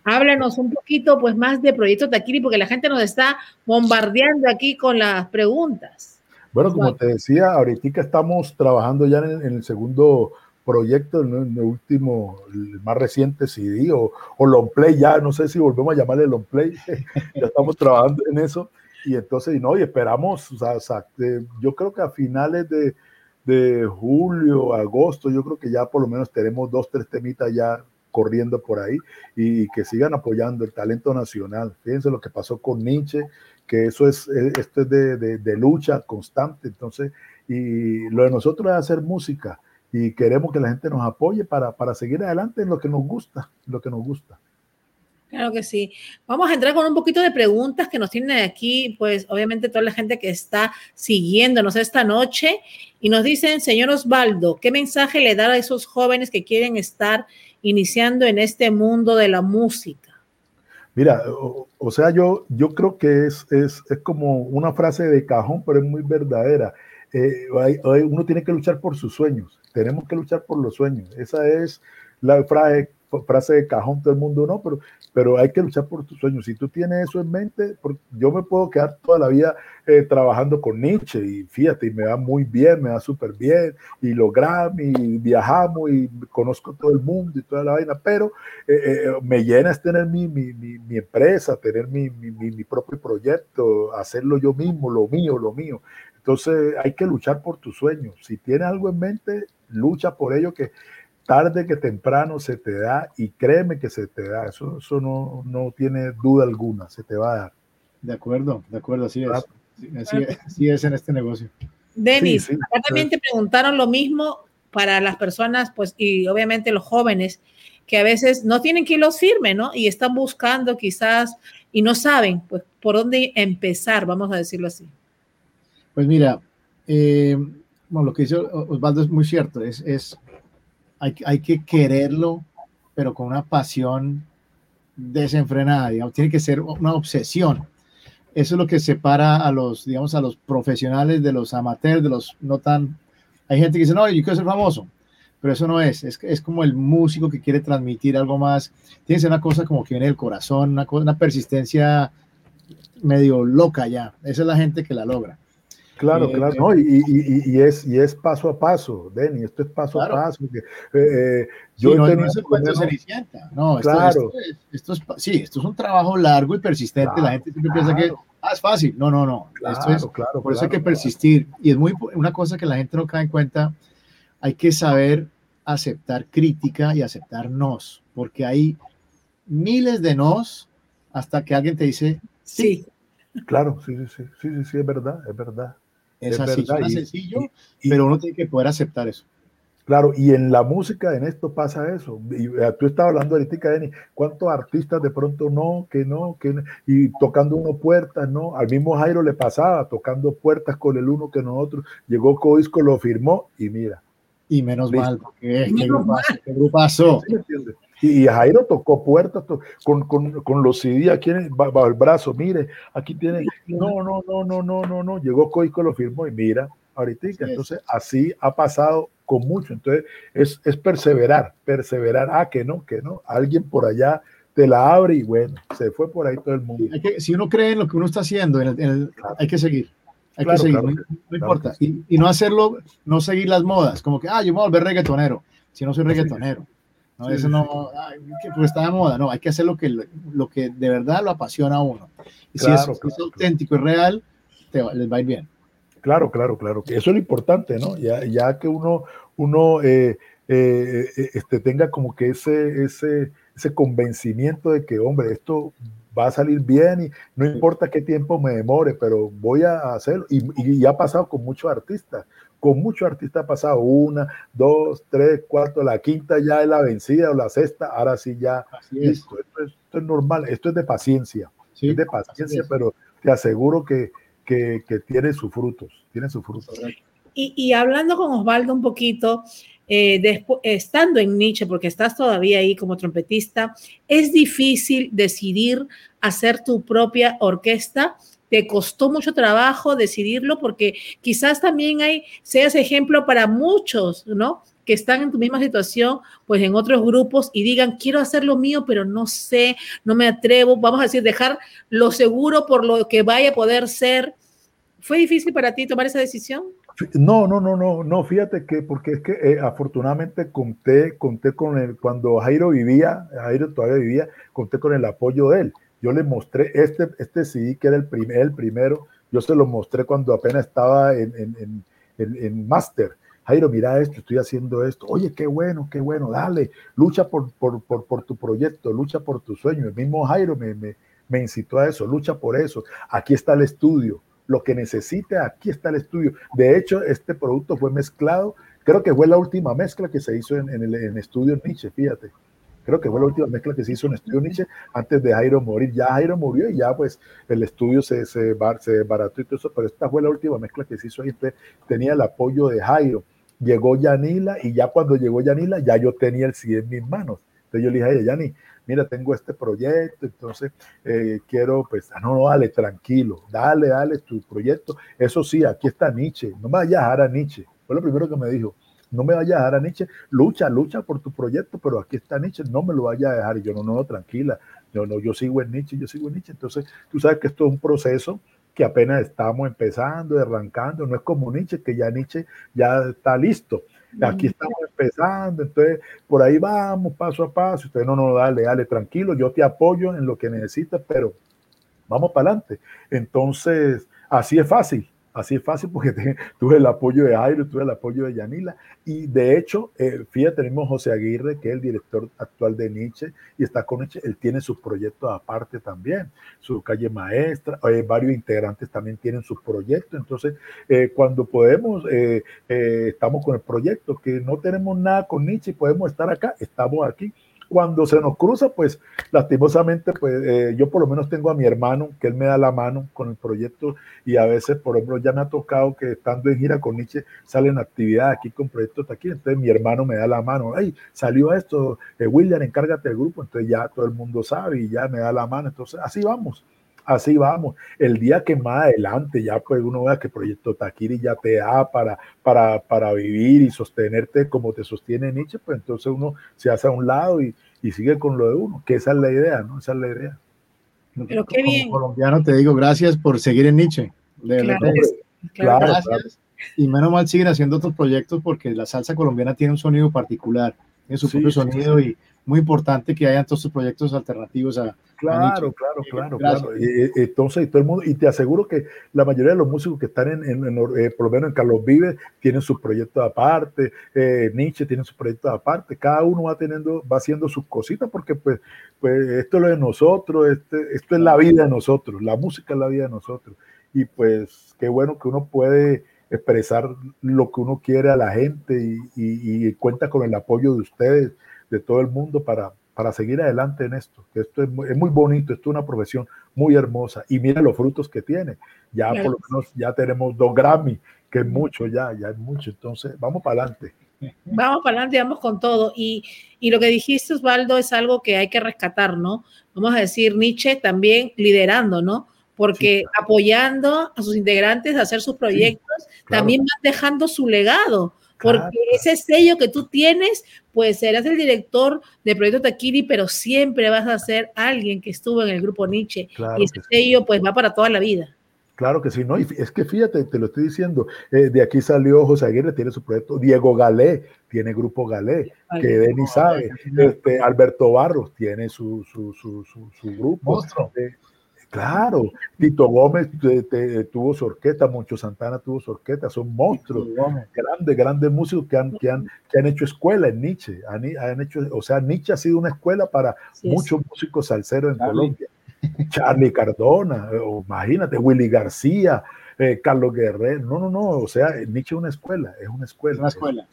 Háblanos un poquito, pues, más de Proyecto Taquiri, porque la gente nos está bombardeando aquí con las preguntas. Bueno, como te decía, ahorita estamos trabajando ya en, en el segundo proyecto, en el, último, el más reciente CD o, o long play, ya no sé si volvemos a llamarle long play, [LAUGHS] ya estamos trabajando en eso. Y entonces, no, y esperamos, o sea, o sea, yo creo que a finales de, de julio, agosto, yo creo que ya por lo menos tenemos dos, tres temitas ya corriendo por ahí y que sigan apoyando el talento nacional. Fíjense lo que pasó con Nietzsche, que eso es, eh, esto es de, de, lucha constante. Entonces, y lo de nosotros es hacer música y queremos que la gente nos apoye para, para seguir adelante en lo que nos gusta, lo que nos gusta. Claro que sí. Vamos a entrar con un poquito de preguntas que nos tienen aquí, pues obviamente toda la gente que está siguiéndonos esta noche y nos dicen, señor Osvaldo, ¿qué mensaje le da a esos jóvenes que quieren estar iniciando en este mundo de la música? Mira, o, sea, yo, yo creo que es, es, es, como una frase de cajón, pero es muy verdadera. Eh, uno tiene que luchar por sus sueños, tenemos que luchar por los sueños. Esa es la frase, frase de cajón, todo el mundo no, pero, pero hay que luchar por tus sueños. Si tú tienes eso en mente, yo me puedo quedar toda la vida eh, trabajando con Nietzsche y fíjate, y me va muy bien, me va súper bien, y logramos, y viajamos, y conozco todo el mundo y toda la vaina, pero eh, eh, me llena es tener mi, mi, mi, empresa, tener mi, mi propio proyecto, hacerlo yo mismo, lo mío, lo mío. Entonces hay que luchar por tus sueños. Si tienes algo en mente, lucha por ello que tarde que temprano se te da y créeme que se te da, eso, eso no, no tiene duda alguna, se te va a dar. De acuerdo, de acuerdo, así es. Así, así es en este negocio. Denis, sí, sí, también te preguntaron lo mismo para las personas, pues, y obviamente los jóvenes, que a veces no tienen que los firme, ¿no? Y están buscando quizás y no saben, pues, por dónde empezar, vamos a decirlo así. Pues mira, eh, bueno, lo que dice Osvaldo es muy cierto, es, es hay, que quererlo, pero con una pasión desenfrenada, digamos, tiene que ser una obsesión. Eso es lo que separa a los, digamos, a los profesionales de los amateurs, de los no tan... Hay gente que dice, no, yo quiero ser famoso, pero eso no es, es, como el músico que quiere transmitir algo más, tiene que ser una cosa como que viene del corazón, una persistencia medio loca ya, esa es la gente que la logra. Claro, eh, claro, no, y, y, y, es, y es paso a paso, Denny, esto es paso claro. a paso. Que, eh, yo no, no es el cuento Cenicienta, no, esto, claro. Esto, esto, es, sí, esto es un trabajo largo y persistente, claro, la gente siempre piensa que ah, es fácil, no, no, no, esto es, claro, por eso hay que persistir, y es muy, una cosa que la gente no cae en cuenta, hay que saber aceptar crítica y aceptar nos, porque hay miles de nos hasta que alguien te dice sí. Claro, sí, sí, sí, sí, sí, sí es verdad, es verdad. Es, es así, verdad. es sencillo, y, pero uno tiene que poder aceptar eso. Claro, y en la música, en esto pasa eso. Y, uh, tú estabas hablando ahorita, Denny, ¿cuántos artistas de pronto no, que no, que no, y tocando uno puertas, no? Al mismo Jairo le pasaba, tocando puertas con el uno que nosotros. Llegó Coisco, lo firmó y mira. Y menos listo. mal, porque es, qué grupazo. ¿Sí y, y Jairo tocó puertas to con, con, con, los CD aquí en, bajo el brazo, mire, aquí tiene, no, no, no, no, no, no, no, llegó Coico, lo firmó y mira, ahorita, entonces así ha pasado con mucho, entonces es, es perseverar, perseverar, ah, que no, que no, alguien por allá te la abre y bueno, se fue por ahí todo el mundo. Hay que, si uno cree en lo que uno está haciendo, en el, en el, claro. hay que seguir. Hay claro, que seguir, claro, no, no importa. Y, y, no hacerlo, no seguir las modas, como que, ah, yo me voy a volver reggaetonero, si no soy reggaetonero. ¿No? Sí, Eso no, ay, pues está de moda, no, hay que hacer lo que, lo que de verdad lo apasiona a uno. Y claro, si es, claro, es auténtico y real, te, les va a ir bien. Claro, claro, claro, que eso es lo importante, ¿no? Ya, ya que uno, uno eh, eh, este, tenga como que ese, ese, ese convencimiento de que, hombre, esto va a salir bien y no importa qué tiempo me demore, pero voy a hacerlo. Y, y, y ha pasado con muchos artistas con muchos artistas ha pasado una, dos, tres, cuatro, la quinta ya es la vencida o la sexta, ahora sí ya, listo, esto es, esto es, normal, esto es de paciencia, sí, es de paciencia, es. pero te aseguro que, que, que, tiene sus frutos, tiene sus frutos. Y, y hablando con Osvaldo un poquito, eh, después, estando en Nietzsche, porque estás todavía ahí como trompetista, es difícil decidir hacer tu propia orquesta te costó mucho trabajo decidirlo porque quizás también hay, seas ejemplo para muchos, ¿no? Que están en tu misma situación, pues en otros grupos y digan, quiero hacer lo mío, pero no sé, no me atrevo, vamos a decir, dejar lo seguro por lo que vaya a poder ser. ¿Fue difícil para ti tomar esa decisión? No, no, no, no, no, fíjate que, porque es que eh, afortunadamente conté, conté con el, cuando Jairo vivía, Jairo todavía vivía, conté con el apoyo de él yo le mostré este, este que era el, el primero, yo se lo mostré cuando apenas estaba en, en, en, en Master. Jairo, mira esto, estoy haciendo esto. Oye, qué bueno, qué bueno, dale, lucha por, por, por, por tu proyecto, lucha por tu sueño. El mismo Jairo me, me, me, incitó a eso, lucha por eso. Aquí está el estudio, lo que necesite, aquí está el estudio. De hecho, este producto fue mezclado, creo que fue la última mezcla que se hizo en, en el en estudio Nietzsche, fíjate. Creo que fue la última mezcla que se hizo en Estudio Nietzsche antes de Jairo morir. Ya Jairo murió y ya pues el estudio se, se, se barató y todo eso, pero esta fue la última mezcla que se hizo ahí. Tenía el apoyo de Jairo. Llegó Yanila y ya cuando llegó Yanila ya yo tenía el CD en mis manos. Entonces yo le dije a ella, Yani, mira, tengo este proyecto, entonces eh, quiero, pues, ah, no, no, dale, tranquilo, dale, dale tu proyecto. Eso sí, aquí está Nietzsche, no me vayas a dejar a Nietzsche. Fue lo primero que me dijo, no me vayas a dejar a Nietzsche, lucha, lucha por tu proyecto, pero aquí está Nietzsche, no me lo vayas a dejar. Y yo, no, no, tranquila, yo, no, yo sigo en Nietzsche, yo sigo en Nietzsche. Entonces, tú sabes que esto es un proceso que apenas estamos empezando, arrancando, no es como Nietzsche, que ya Nietzsche ya está listo. Aquí estamos empezando, entonces por ahí vamos paso a paso. Usted no, no, dale, dale, tranquilo, yo te apoyo en lo que necesitas, pero vamos para adelante. Entonces, así es fácil. Así es fácil porque tuve el apoyo de Jairo, tuve el apoyo de Yanila. Y de hecho, eh, fíjate, tenemos José Aguirre, que es el director actual de Nietzsche, y está con Nietzsche. Él tiene sus proyectos aparte también, su calle maestra. Eh, varios integrantes también tienen sus proyectos. Entonces, eh, cuando podemos, eh, estamos con el proyecto, que no tenemos nada con Nietzsche y podemos estar acá, estamos aquí cuando se nos cruza, pues lastimosamente, pues eh, yo por lo menos tengo a mi hermano, que él me da la mano con el proyecto y a veces, por ejemplo, ya me ha tocado que estando en gira con Nietzsche salen actividades aquí con proyectos aquí, entonces mi hermano me da la mano, ay, salió esto, eh, William, encárgate del grupo, entonces ya todo el mundo sabe y ya me da la mano, entonces así vamos. Así vamos. El día que más adelante ya pues uno vea que Proyecto Taquiri ya te da para, para, para vivir y sostenerte como te sostiene Nietzsche, pues entonces uno se hace a un lado y, y sigue con lo de uno, que esa es la idea, ¿no? Esa es la idea. Pero qué bien. Como colombiano te digo gracias por seguir en Nietzsche. De verdad. Claro, Claro, gracias. claro. Y menos mal siguen haciendo otros proyectos porque la salsa colombiana tiene un sonido particular, tiene su Sí, propio sí, sonido y muy importante que hayan todos estos proyectos alternativos a, a Claro, Nietzsche. claro, claro, Gracias. claro. Y, entonces, y todo el mundo, y te aseguro que la mayoría de los músicos que están en, en- en, eh, por lo menos en Carlos Vives, tienen sus proyectos aparte, eh, Nietzsche tiene sus proyectos aparte, cada uno va teniendo, va haciendo sus cositas, porque pues, pues esto es lo de nosotros, este, esto es la vida de nosotros, la música es la vida de nosotros. Y pues qué bueno que uno puede expresar lo que uno quiere a la gente y, y- y cuenta con el apoyo de ustedes, de todo el mundo para, para seguir adelante en esto. Que esto es muy, es muy bonito, esto es una profesión muy hermosa y mira los frutos que tiene. Ya por lo menos ya tenemos dos Grammy, que es mucho ya, ya es mucho. Entonces, vamos para adelante. Vamos para adelante, vamos con todo. Y, y lo que dijiste, Osvaldo, es algo que hay que rescatar, ¿no? Vamos a decir, Nietzsche también liderando, ¿no? Porque apoyando a sus integrantes a hacer sus proyectos, claro. también van dejando su legado. Porque Claro. ese sello que tú tienes, pues serás el director de Proyecto Taquiri, pero siempre vas a ser alguien que estuvo en el grupo Nietzsche. Claro y ese sí. sello, pues va para toda la vida. Claro que sí, no, y es que fíjate, te lo estoy diciendo, eh, de aquí salió José Aguirre, tiene su proyecto, Diego Galé tiene Grupo Galé, que Denis sabe, este, Alberto Barros tiene su, su, su, su, su grupo. Monstruo. Eh, claro, Tito Gómez te- te- tuvo su orquesta, Moncho Santana tuvo su orquesta, son monstruos, grandes, grandes músicos que han, que han, que han hecho escuela en Nietzsche, han, han hecho, o sea, Nietzsche ha sido una escuela para muchos músicos salseros en Charlie. Colombia. Charlie Cardona, o imagínate, Willy García, eh, Carlos Guerrero, no, no, no, o sea, Nietzsche es una escuela, es una escuela. Es una escuela.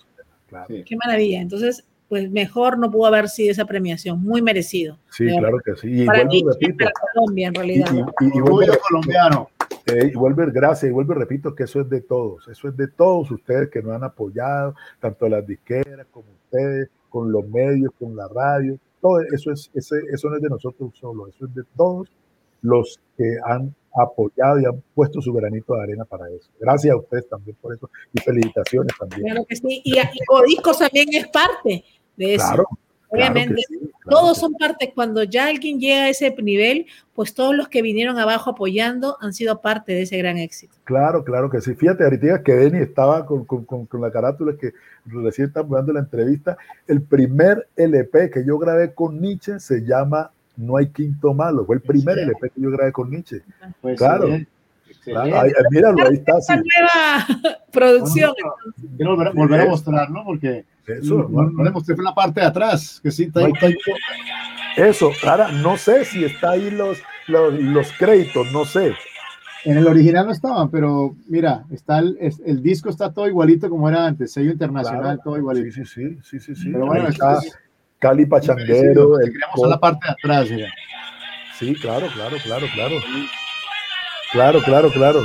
Claro. Sí. Qué maravilla. Entonces, pues mejor no pudo haber sido esa premiación. Muy merecido. Sí, claro que sí. Y para vuelvo y y repito, para Colombia, en y, realidad. y- y- y vuelvo, Orgullo colombiano. eh, y vuelvo, gracias, y vuelvo y repito que eso es de todos, eso es de todos ustedes que nos han apoyado, tanto las disqueras como ustedes, con los medios, con la radio, todo eso es, ese, eso no es de nosotros solo, eso es de todos los que han apoyado y han puesto su granito de arena para eso. Gracias a ustedes también por eso y felicitaciones también. Claro que sí. Y, y Codiscos también es parte de eso. Claro, claro que Obviamente. sí, claro Todos son parte. Cuando ya alguien llega a ese nivel, pues todos los que vinieron abajo apoyando han sido parte de ese gran éxito. Claro, claro que sí. Fíjate, ahorita que Denny estaba con, con- con- con la carátula que recién estamos dando la entrevista. El primer LP que yo grabé con Nietzsche se llama No hay quinto malo. Fue el primer Sí. LP que yo grabé con Nietzsche. Pues, Claro. sí, Claro, excelente. ahí- míralo, ahí está. sí. Esta nueva [LAUGHS] producción. Quiero volver, volver a mostrar, ¿no? Porque Eso, no, no le mostré fue la parte de atrás, que sí, está ahí, eso. Ahora, no sé si está ahí los, los, los créditos, no sé. En el original no estaban, pero mira, está el, el disco está todo igualito como era antes, sello internacional, Claro. todo igualito. sí, sí, sí, sí, sí. Pero bueno, Ahí está es- Cali Pachanguero. El mostrar la parte de atrás, mira. Sí, claro, claro, claro, claro. Claro, claro, claro.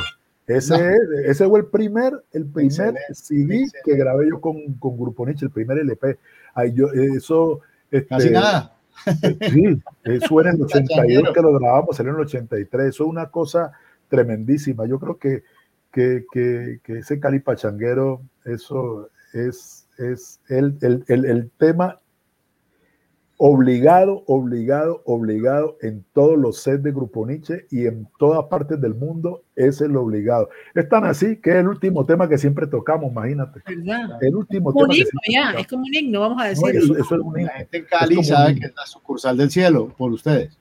Ese, es- ese fue el primer, el primer Excelente, CD excelente. que grabé yo con, con Grupo Nietzsche, el primer LP. Ahí yo, eso, este, Casi nada. Sí, eso era en el [LAUGHS] 81 que lo grabamos, salió en el 83. Eso es una cosa tremendísima. Yo creo que, que, que, que ese calipachanguero, eso es, es el, el, el, el tema obligado, obligado, obligado en todos los sets de Grupo Nietzsche y en todas partes del mundo es el obligado. Es tan así que es el último tema que siempre tocamos, imagínate. ¿Verdad? El último Como un tema. que himno, ya, tocamos. es como un himno, vamos a No, decir. eso, eso es un La himno. gente en Cali sabe un- que es la sucursal del cielo, por ustedes.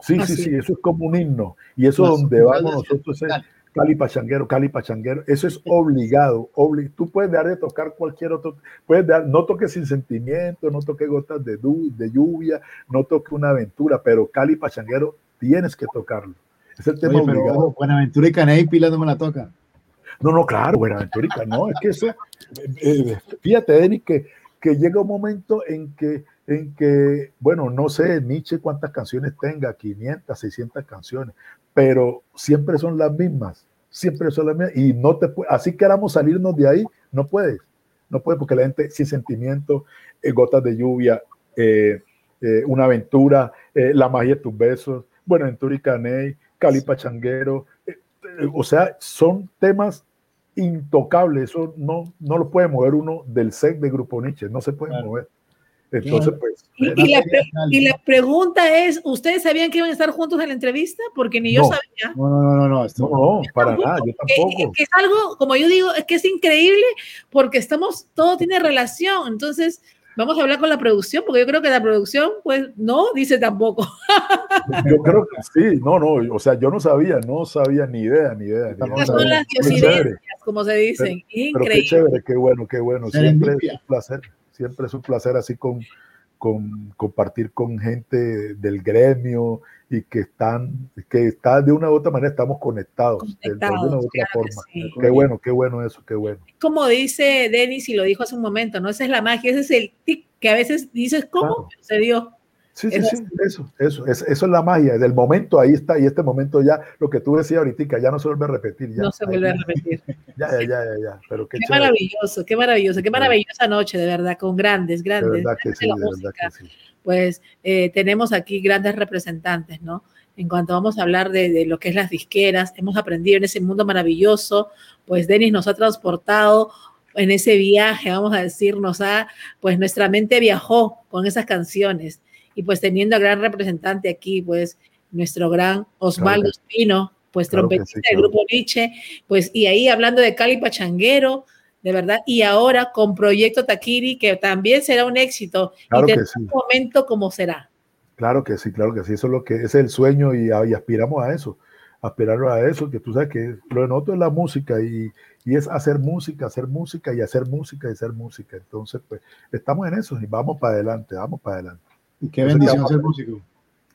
Sí, sí, es. sí, eso es como un himno. Y eso La donde vamos nosotros es Cali. Pachanguero, Cali Pachanguero. Eso es obligado. obli- Tú puedes dejar de tocar cualquier otro. Puedes dar, no toques sin sentimiento, no toques gotas de, du- de lluvia, no toques una aventura, pero Cali Pachanguero tienes que tocarlo. Es el tema Oye, pero obligado. ojo, Buenaventura y Caney Pila no me la tocan. No, no, claro, Buenaventurica, no, es que eso, eh, eh, fíjate, que, que llega un momento en que, en que, bueno, no sé, Nietzsche cuántas canciones tenga, 500, 600 canciones, pero siempre son las mismas, siempre son las mismas, y no te así queramos salirnos de ahí, no puedes, no puedes, porque la gente sin sentimiento, eh, gotas de lluvia, eh, eh, una aventura, la magia de tus besos, Buenaventura y Caney, Cali Pachanguero, eh, eh, o sea, son temas intocables, eso no, no lo puede mover uno del set de Grupo Nietzsche, no se puede Claro. mover. Entonces, pues, Y, eh, y la, y la pregunta es, ¿ustedes sabían que iban a estar juntos en la entrevista? Porque ni yo No. sabía. No, no, no, no, no. Esto, no, no, para nada, yo tampoco. que es algo, como yo digo, es que es increíble porque estamos, todo tiene relación. Entonces, vamos a hablar con la producción, porque yo creo que la producción, pues, no dice tampoco. [LAUGHS] Yo creo que sí, no, no, o sea, yo no sabía, no sabía ni idea, ni idea. ni. Estas son las Qué diosidencias, como se dicen. Pero qué Increíble. chévere, qué bueno, qué bueno. Siempre es un placer, siempre es un placer así con, con compartir con gente del gremio y que están, que está de una u otra manera estamos conectados, de- de, alguna u otra claro forma. sí. Qué bueno, qué bueno eso, qué bueno. Como dice Denis y lo dijo hace un momento, ¿no? Esa es la magia, ese es el tic que a veces dices, ¿cómo Claro. se dio? Sí, sí, sí, eso, eso, es, eso es la magia, del momento ahí está, y este momento ya, lo que tú decías ahorita, ya no se vuelve a repetir, ya, no se ahí, vuelve a repetir. [LAUGHS] ya, ya, ya, ya, ya, pero qué, Qué maravilloso, qué maravilloso, qué maravillosa noche, de verdad, con grandes, de grandes. verdad que sí, de de verdad que sí. Pues eh, tenemos aquí grandes representantes, ¿no? En cuanto vamos a hablar de, de lo que es las disqueras, hemos aprendido en ese mundo maravilloso, pues Denis nos ha transportado en ese viaje, vamos a decir, nos ha, pues nuestra mente viajó con esas canciones y pues teniendo al gran representante aquí, pues nuestro gran Osvaldo Claro Espino, pues claro trompetista sí, del grupo Nietzsche, pues y ahí hablando de Cali Pachanguero, de verdad, y ahora con Proyecto Taquiri, que también será un éxito Claro y que tendrá sí. un momento como será. Claro que sí, claro que sí, eso es lo que es el sueño y, y aspiramos a eso, aspirar a eso, que tú sabes que lo de nosotros es la música y, y es hacer música, hacer música y hacer música y hacer música. Entonces, pues estamos en eso y vamos para adelante, vamos para adelante. Y qué Entonces, bendición ser músico.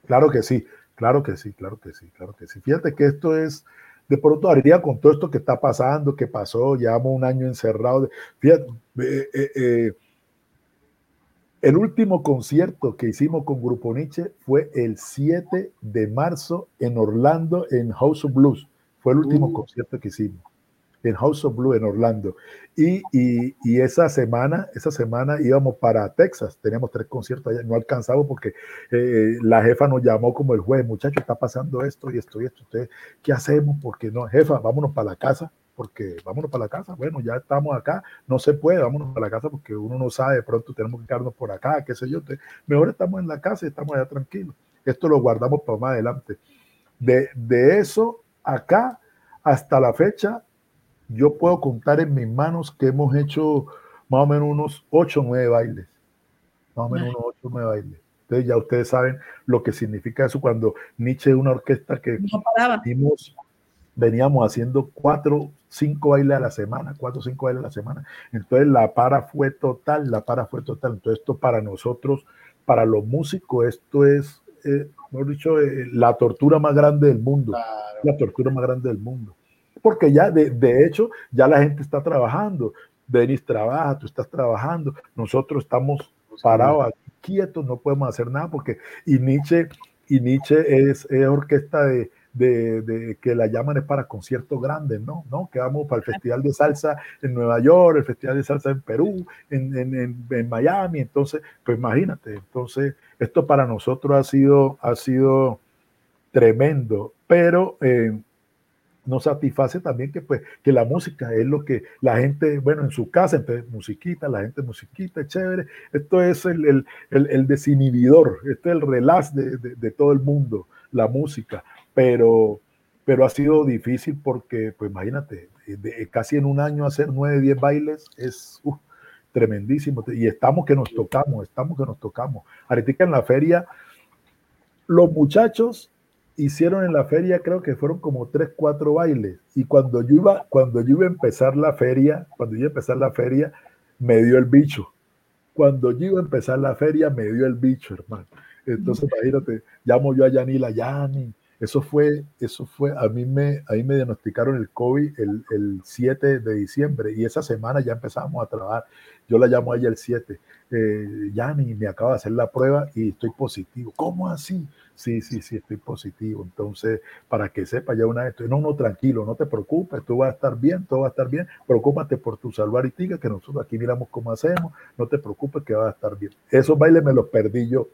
Claro que sí, claro que sí, claro que sí, claro que sí. Fíjate que esto es, de pronto ahorita con todo esto que está pasando, que pasó, llevamos un año encerrado. Fíjate, eh, eh, eh, el último concierto que hicimos con Grupo Nietzsche fue el 7 de marzo en Orlando, en House of Blues. Fue el último Uh. concierto que hicimos en House of Blues en Orlando. Y, y, esa semana, esa semana íbamos para Texas. Teníamos tres conciertos allá. No alcanzamos porque eh, la jefa nos llamó como el juez, muchacho, está pasando esto y esto y esto. ¿Ustedes qué hacemos? Porque no, jefa, vámonos para la casa, porque vámonos para la casa. Bueno, ya estamos acá, no se puede, vámonos para la casa porque uno no sabe, de pronto tenemos que quedarnos por acá, qué sé yo. Entonces, mejor estamos en la casa y estamos allá tranquilos. Esto lo guardamos para más adelante. De, de eso acá hasta la fecha, yo puedo contar en mis manos que hemos hecho más o menos unos 8 o 9 bailes. Más o menos unos 8 o 9 bailes. Entonces ya ustedes saben lo que significa eso cuando Nietzsche es una orquesta que No venimos- veníamos haciendo cuatro, cinco bailes a la semana, cuatro o cinco bailes a la semana. Entonces la para fue total, la para fue total. Entonces esto para nosotros, para los músicos, esto es, eh, mejor dicho, eh, la tortura más grande del mundo Claro. la tortura más grande del mundo. Porque ya, de, de hecho, ya la gente está trabajando. Denis trabaja, tú estás trabajando, nosotros estamos parados aquí, quietos, no podemos hacer nada porque, y Nietzsche, y Nietzsche es, es orquesta de, de, de, que la llaman es para conciertos grandes, ¿no? ¿no? Que vamos para el Festival de Salsa en Nueva York, el Festival de Salsa en Perú, en, en, en Miami, entonces, pues imagínate, entonces, esto para nosotros ha sido, ha sido tremendo, pero... Eh, nos satisface también que, pues, que la música es lo que la gente, bueno, en su casa, entonces musiquita, la gente musiquita, chévere. Esto es el, el, el, el desinhibidor, este es el relax de, de, todo el mundo, la música. Pero, pero ha sido difícil porque, pues imagínate, de, casi en un año hacer nueve, diez bailes es uh, tremendísimo. Y estamos que nos tocamos, estamos que nos tocamos. Ahorita en la feria, los muchachos hicieron en la feria, creo que fueron como tres, cuatro bailes. Y cuando yo iba, cuando yo iba a empezar la feria, cuando yo iba a empezar la feria, me dio el bicho. Cuando yo iba a empezar la feria, me dio el bicho, hermano. Entonces, imagínate, llamo yo a Yanila, Yani. Eso fue, eso fue, a mí me, a mí me diagnosticaron el COVID el, el 7 de diciembre y esa semana ya empezamos a trabajar. Yo la llamo a ella el 7. Eh, Yani, me acaba de hacer la prueba y estoy positivo. ¿Cómo así? sí, sí, sí, estoy positivo. Entonces, para que sepa ya una vez, no, no, tranquilo, no te preocupes, tú vas a estar bien, todo va a estar bien, preocúpate por tu salud ahorita, que nosotros aquí miramos cómo hacemos, no te preocupes que va a estar bien. Esos bailes me los perdí yo.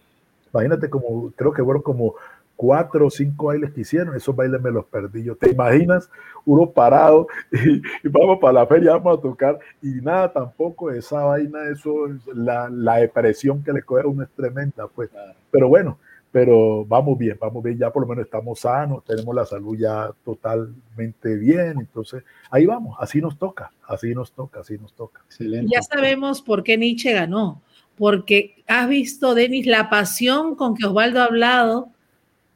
Imagínate como, creo que fueron como cuatro o cinco bailes que hicieron, esos bailes me los perdí yo. ¿Te imaginas? Uno parado y, y, vamos para la feria, vamos a tocar y nada tampoco, esa vaina, eso, la, la depresión que le coge a uno es tremenda, pues. Pero bueno, pero vamos bien, vamos bien, ya por lo menos estamos sanos, tenemos la salud ya totalmente bien, entonces ahí vamos, así nos toca, así nos toca, así nos toca. Excelente. Ya sabemos por qué Nietzsche ganó, porque has visto, Denis, la pasión con que Osvaldo ha hablado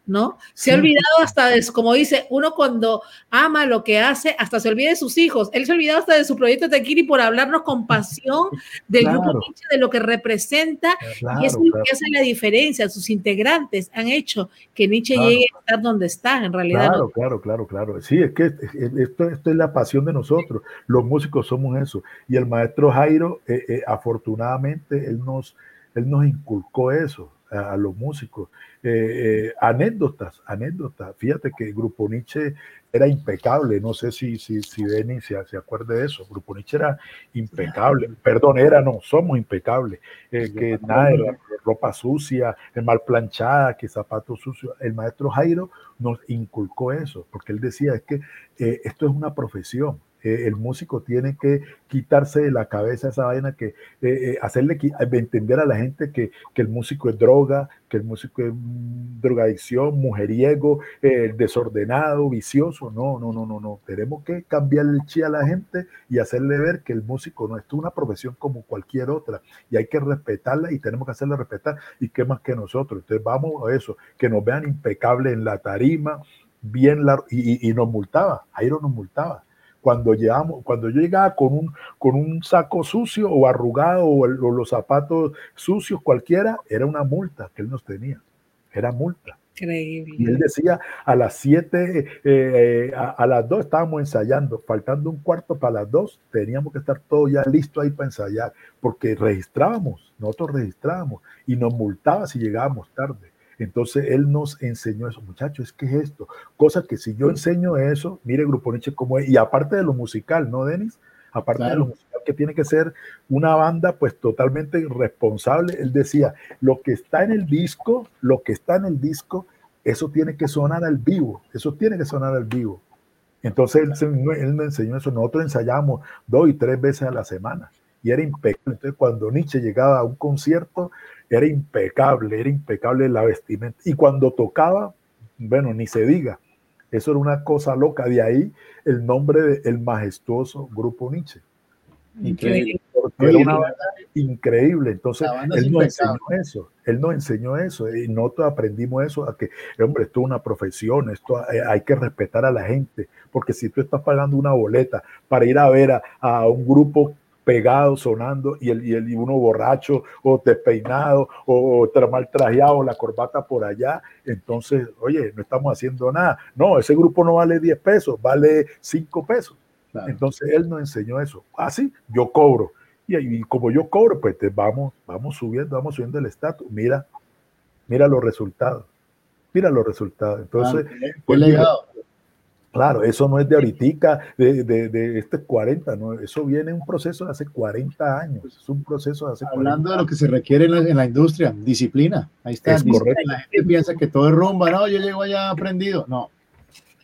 ¿no? Se ha olvidado hasta de, como dice, uno cuando ama lo que hace, hasta se olvida de sus hijos. Él se ha olvidado hasta de su proyecto Tequiri por hablarnos con pasión del claro. grupo Nietzsche, de lo que representa, claro, y eso es lo que hace la diferencia. Sus integrantes han hecho que Nietzsche llegue a estar donde está, en realidad. Claro, ¿no? claro, claro, claro. Sí, es que esto, esto es la pasión de nosotros. Los músicos somos eso. Y el maestro Jairo, eh, eh, afortunadamente, él nos, él nos inculcó eso a, a los músicos. Eh, eh, anécdotas, anécdotas. Fíjate que Grupo Nietzsche era impecable. No sé si, si, si Denis se, se acuerde de eso. Grupo Nietzsche era impecable. [LAUGHS] Perdón, era, no, somos impecables. Eh, que nada, ropa sucia, mal planchada, que zapatos sucios. El maestro Jairo nos inculcó eso, porque él decía es que esto es una profesión. El músico tiene que quitarse de la cabeza esa vaina que eh, eh, hacerle entender a la gente que, que, el músico es droga, que el músico es mm, drogadicción, mujeriego, eh, desordenado, vicioso. No, no, no, no, no. Tenemos que cambiar el chi a la gente y hacerle ver que el músico no es una profesión como cualquier otra y hay que respetarla y tenemos que hacerle respetar y qué más que nosotros. Entonces vamos a eso, que nos vean impecables en la tarima, bien la, y, y nos multaba, Jairo nos multaba cuando llegamos, cuando yo llegaba con un, con un saco sucio o arrugado o, el, o, los zapatos sucios, cualquiera, era una multa que él nos tenía. Era multa. Increíble. Y él decía a las 7, eh, eh, a, a, las 2 estábamos ensayando, faltando un cuarto para las 2, teníamos que estar todo ya listo ahí para ensayar, porque registrábamos, nosotros registrábamos y nos multaba si llegábamos tarde. Entonces él nos enseñó eso, muchachos, es que es esto, cosa que si yo enseño eso, mire Grupo Nietzsche cómo es, y aparte de lo musical, ¿no, Denis? Aparte claro. de lo musical, que tiene que ser una banda pues totalmente responsable, él decía, lo que está en el disco, lo que está en el disco, eso tiene que sonar al vivo, eso tiene que sonar al vivo. Entonces él, él me enseñó eso, nosotros ensayamos dos y tres veces a la semana y era impecable. Entonces cuando Nietzsche llegaba a un concierto, era impecable, era impecable la vestimenta. Y cuando tocaba, bueno, ni se diga, eso era una cosa loca. De ahí el nombre del de majestuoso grupo Nietzsche. Increíble. Porque era una banda increíble. Entonces, él nos enseñó eso. Él nos enseñó eso. Y nosotros aprendimos eso, a que, hombre, esto es una profesión, esto hay que respetar a la gente. Porque si tú estás pagando una boleta para ir a ver a, a un grupo pegado, sonando, y, el, y, el, y uno borracho, o despeinado, o, o mal trajeado, la corbata por allá, entonces, oye, no estamos haciendo nada. No, ese grupo no vale 10 pesos, vale 5 pesos. Claro. Entonces él nos enseñó eso. Así, ah, yo cobro. Y, y, como yo cobro, pues te vamos, vamos subiendo, vamos subiendo el estatus. Mira, mira los resultados. mira los resultados. Entonces, qué pues, legado. Claro, eso no es de ahorita, de, de, de este 40, ¿no? eso viene un proceso de hace 40 años, es un proceso de hace 40 Hablando de lo que se requiere en la, en la industria, disciplina. Ahí está. Es disciplina. correcto. La gente piensa que todo es rumba, no, yo llego allá aprendido. No.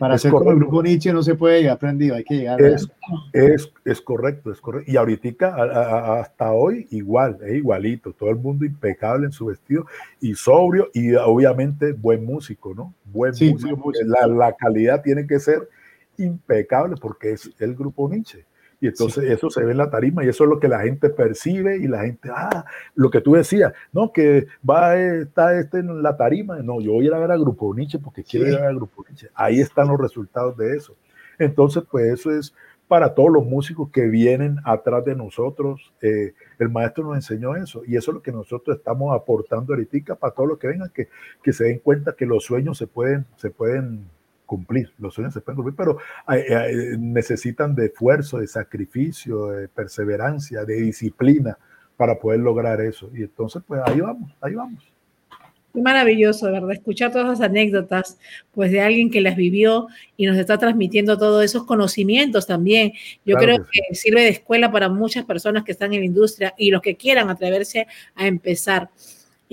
Para Es ser como el correcto. grupo Nietzsche no se puede llegar aprendido, hay que llegar. Es, es, es correcto, es correcto. Y ahorita, a- a- a- hasta hoy, igual, es igualito. Todo el mundo impecable en su vestido y sobrio y obviamente buen músico, ¿no? Buen Sí, músico. buen porque músico. La, la calidad tiene que ser impecable porque es el grupo Nietzsche. Y entonces eso se ve en la tarima y eso es lo que la gente percibe y la gente, ah, lo que tú decías, no, que va a estar este en la tarima. No, yo voy a ir a ver a Grupo Nietzsche porque quiero Sí. ir a ver a Grupo Nietzsche. Ahí están los resultados de eso. Entonces, pues eso es para todos los músicos que vienen atrás de nosotros. eh, el maestro nos enseñó eso y eso es lo que nosotros estamos aportando ahorita para todos los que vengan, que, que se den cuenta que los sueños se pueden, se pueden cumplir, los sueños se pueden cumplir, pero eh, eh, necesitan de esfuerzo, de sacrificio, de perseverancia, de disciplina para poder lograr eso. Y entonces, pues ahí vamos, ahí vamos. Qué maravilloso, verdad, escuchar todas esas anécdotas, pues de alguien que las vivió y nos está transmitiendo todos esos conocimientos también. Yo Claro creo que que, sirve de escuela para muchas personas que están en la industria y los que quieran atreverse a empezar.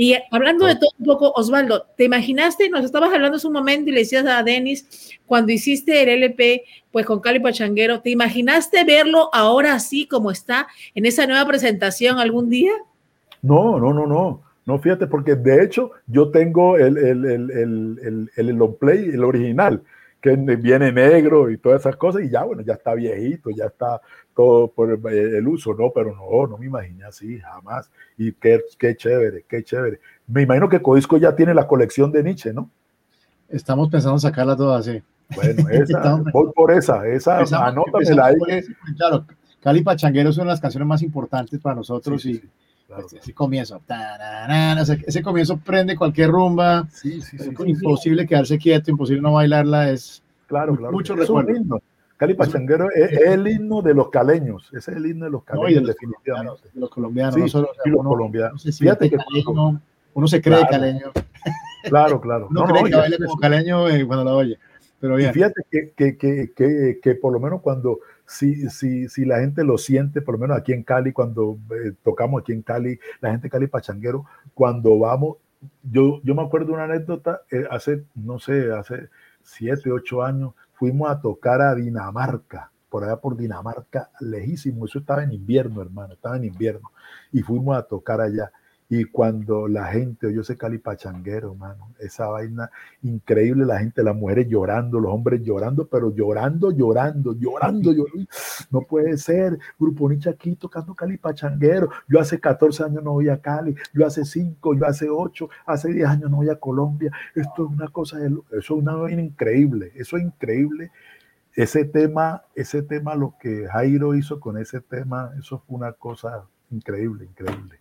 Y hablando de todo un poco, Osvaldo, ¿te imaginaste? Nos estabas hablando hace un momento y le decías a Denis, cuando hiciste el LP, pues con Cali Pachanguero, ¿te imaginaste verlo ahora así como está en esa nueva presentación algún día? No, no, no, no. No, fíjate, porque de hecho yo tengo el, el, el, el, el, el long play, el original, que viene negro y todas esas cosas, y ya, bueno, ya está viejito, ya está todo por el, uso, ¿no? Pero no, no me imaginé así, jamás. Y qué, qué chévere, qué chévere. Me imagino que Codisco ya tiene la colección de Nietzsche, ¿no? Estamos pensando en sacarlas todas, sí. Bueno, [LAUGHS] esa, voy por esa, esa, Empezamos- anótamela ahí. empezamos ese, Claro, Cali Pachanguero es una de las canciones más importantes para nosotros Sí, y sí, claro. ese, ese comienzo, o sea, ese comienzo prende cualquier rumba, Sí, es imposible quedarse quieto, imposible no bailarla, es claro, claro. mucho recuerdo. Cali Pachanguero es, es el himno de los caleños, ese es el himno de los no, caleños, y de los definitivamente. colombianos, de los colombianos, Sí, no solo, y los uno- colombianos. uno se Fíjate siente que caleño, uno se cree Claro. caleño, Claro, claro. uno No, cree no, que y baila como caleño eh, cuando la oye, pero Y bien. fíjate que, que, que, que, que por lo menos cuando, si, si, si la gente lo siente, por lo menos aquí en Cali, cuando eh, tocamos aquí en Cali, la gente de Cali Pachanguero, cuando vamos, yo, yo me acuerdo una anécdota, eh, hace, no sé, hace siete, ocho años, fuimos a tocar a Dinamarca, por allá por Dinamarca, lejísimo, eso estaba en invierno, hermano, estaba en invierno, y fuimos a tocar allá. Y cuando la gente oyó ese Cali Pachanguero, hermano, esa vaina increíble, la gente, las mujeres llorando, los hombres llorando, pero llorando, llorando, llorando, llorando. No puede ser, Grupo Nietzsche aquí tocando Cali Pachanguero. Yo hace 14 años no voy a Cali, yo hace 5, yo hace 8, hace 10 años no voy a Colombia. Esto es una cosa, de, eso es una vaina increíble, eso es increíble. Ese tema, ese tema, lo que Jairo hizo con ese tema, eso fue una cosa increíble, increíble.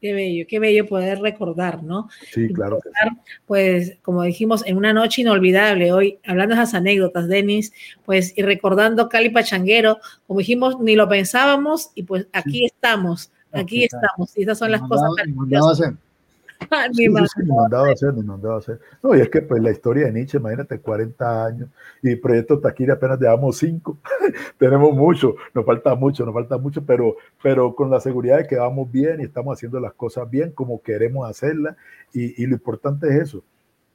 Qué bello, qué bello poder recordar, ¿no? Sí, claro. que sí. pues como dijimos, en una noche inolvidable hoy, hablando de esas anécdotas, Denis, pues y recordando Cali Pachanguero, como dijimos, ni lo pensábamos y pues aquí estamos, aquí estamos, y esas son las cosas [LAUGHS] Sí, sí, a hacer, ni mandado a hacer. No, y es que pues la historia de Nietzsche, imagínate, 40 años, y Proyecto Taquiri apenas llevamos 5, [LAUGHS] tenemos mucho, nos falta mucho, nos falta mucho, pero, pero con la seguridad de que vamos bien y estamos haciendo las cosas bien como queremos hacerlas, y, y lo importante es eso,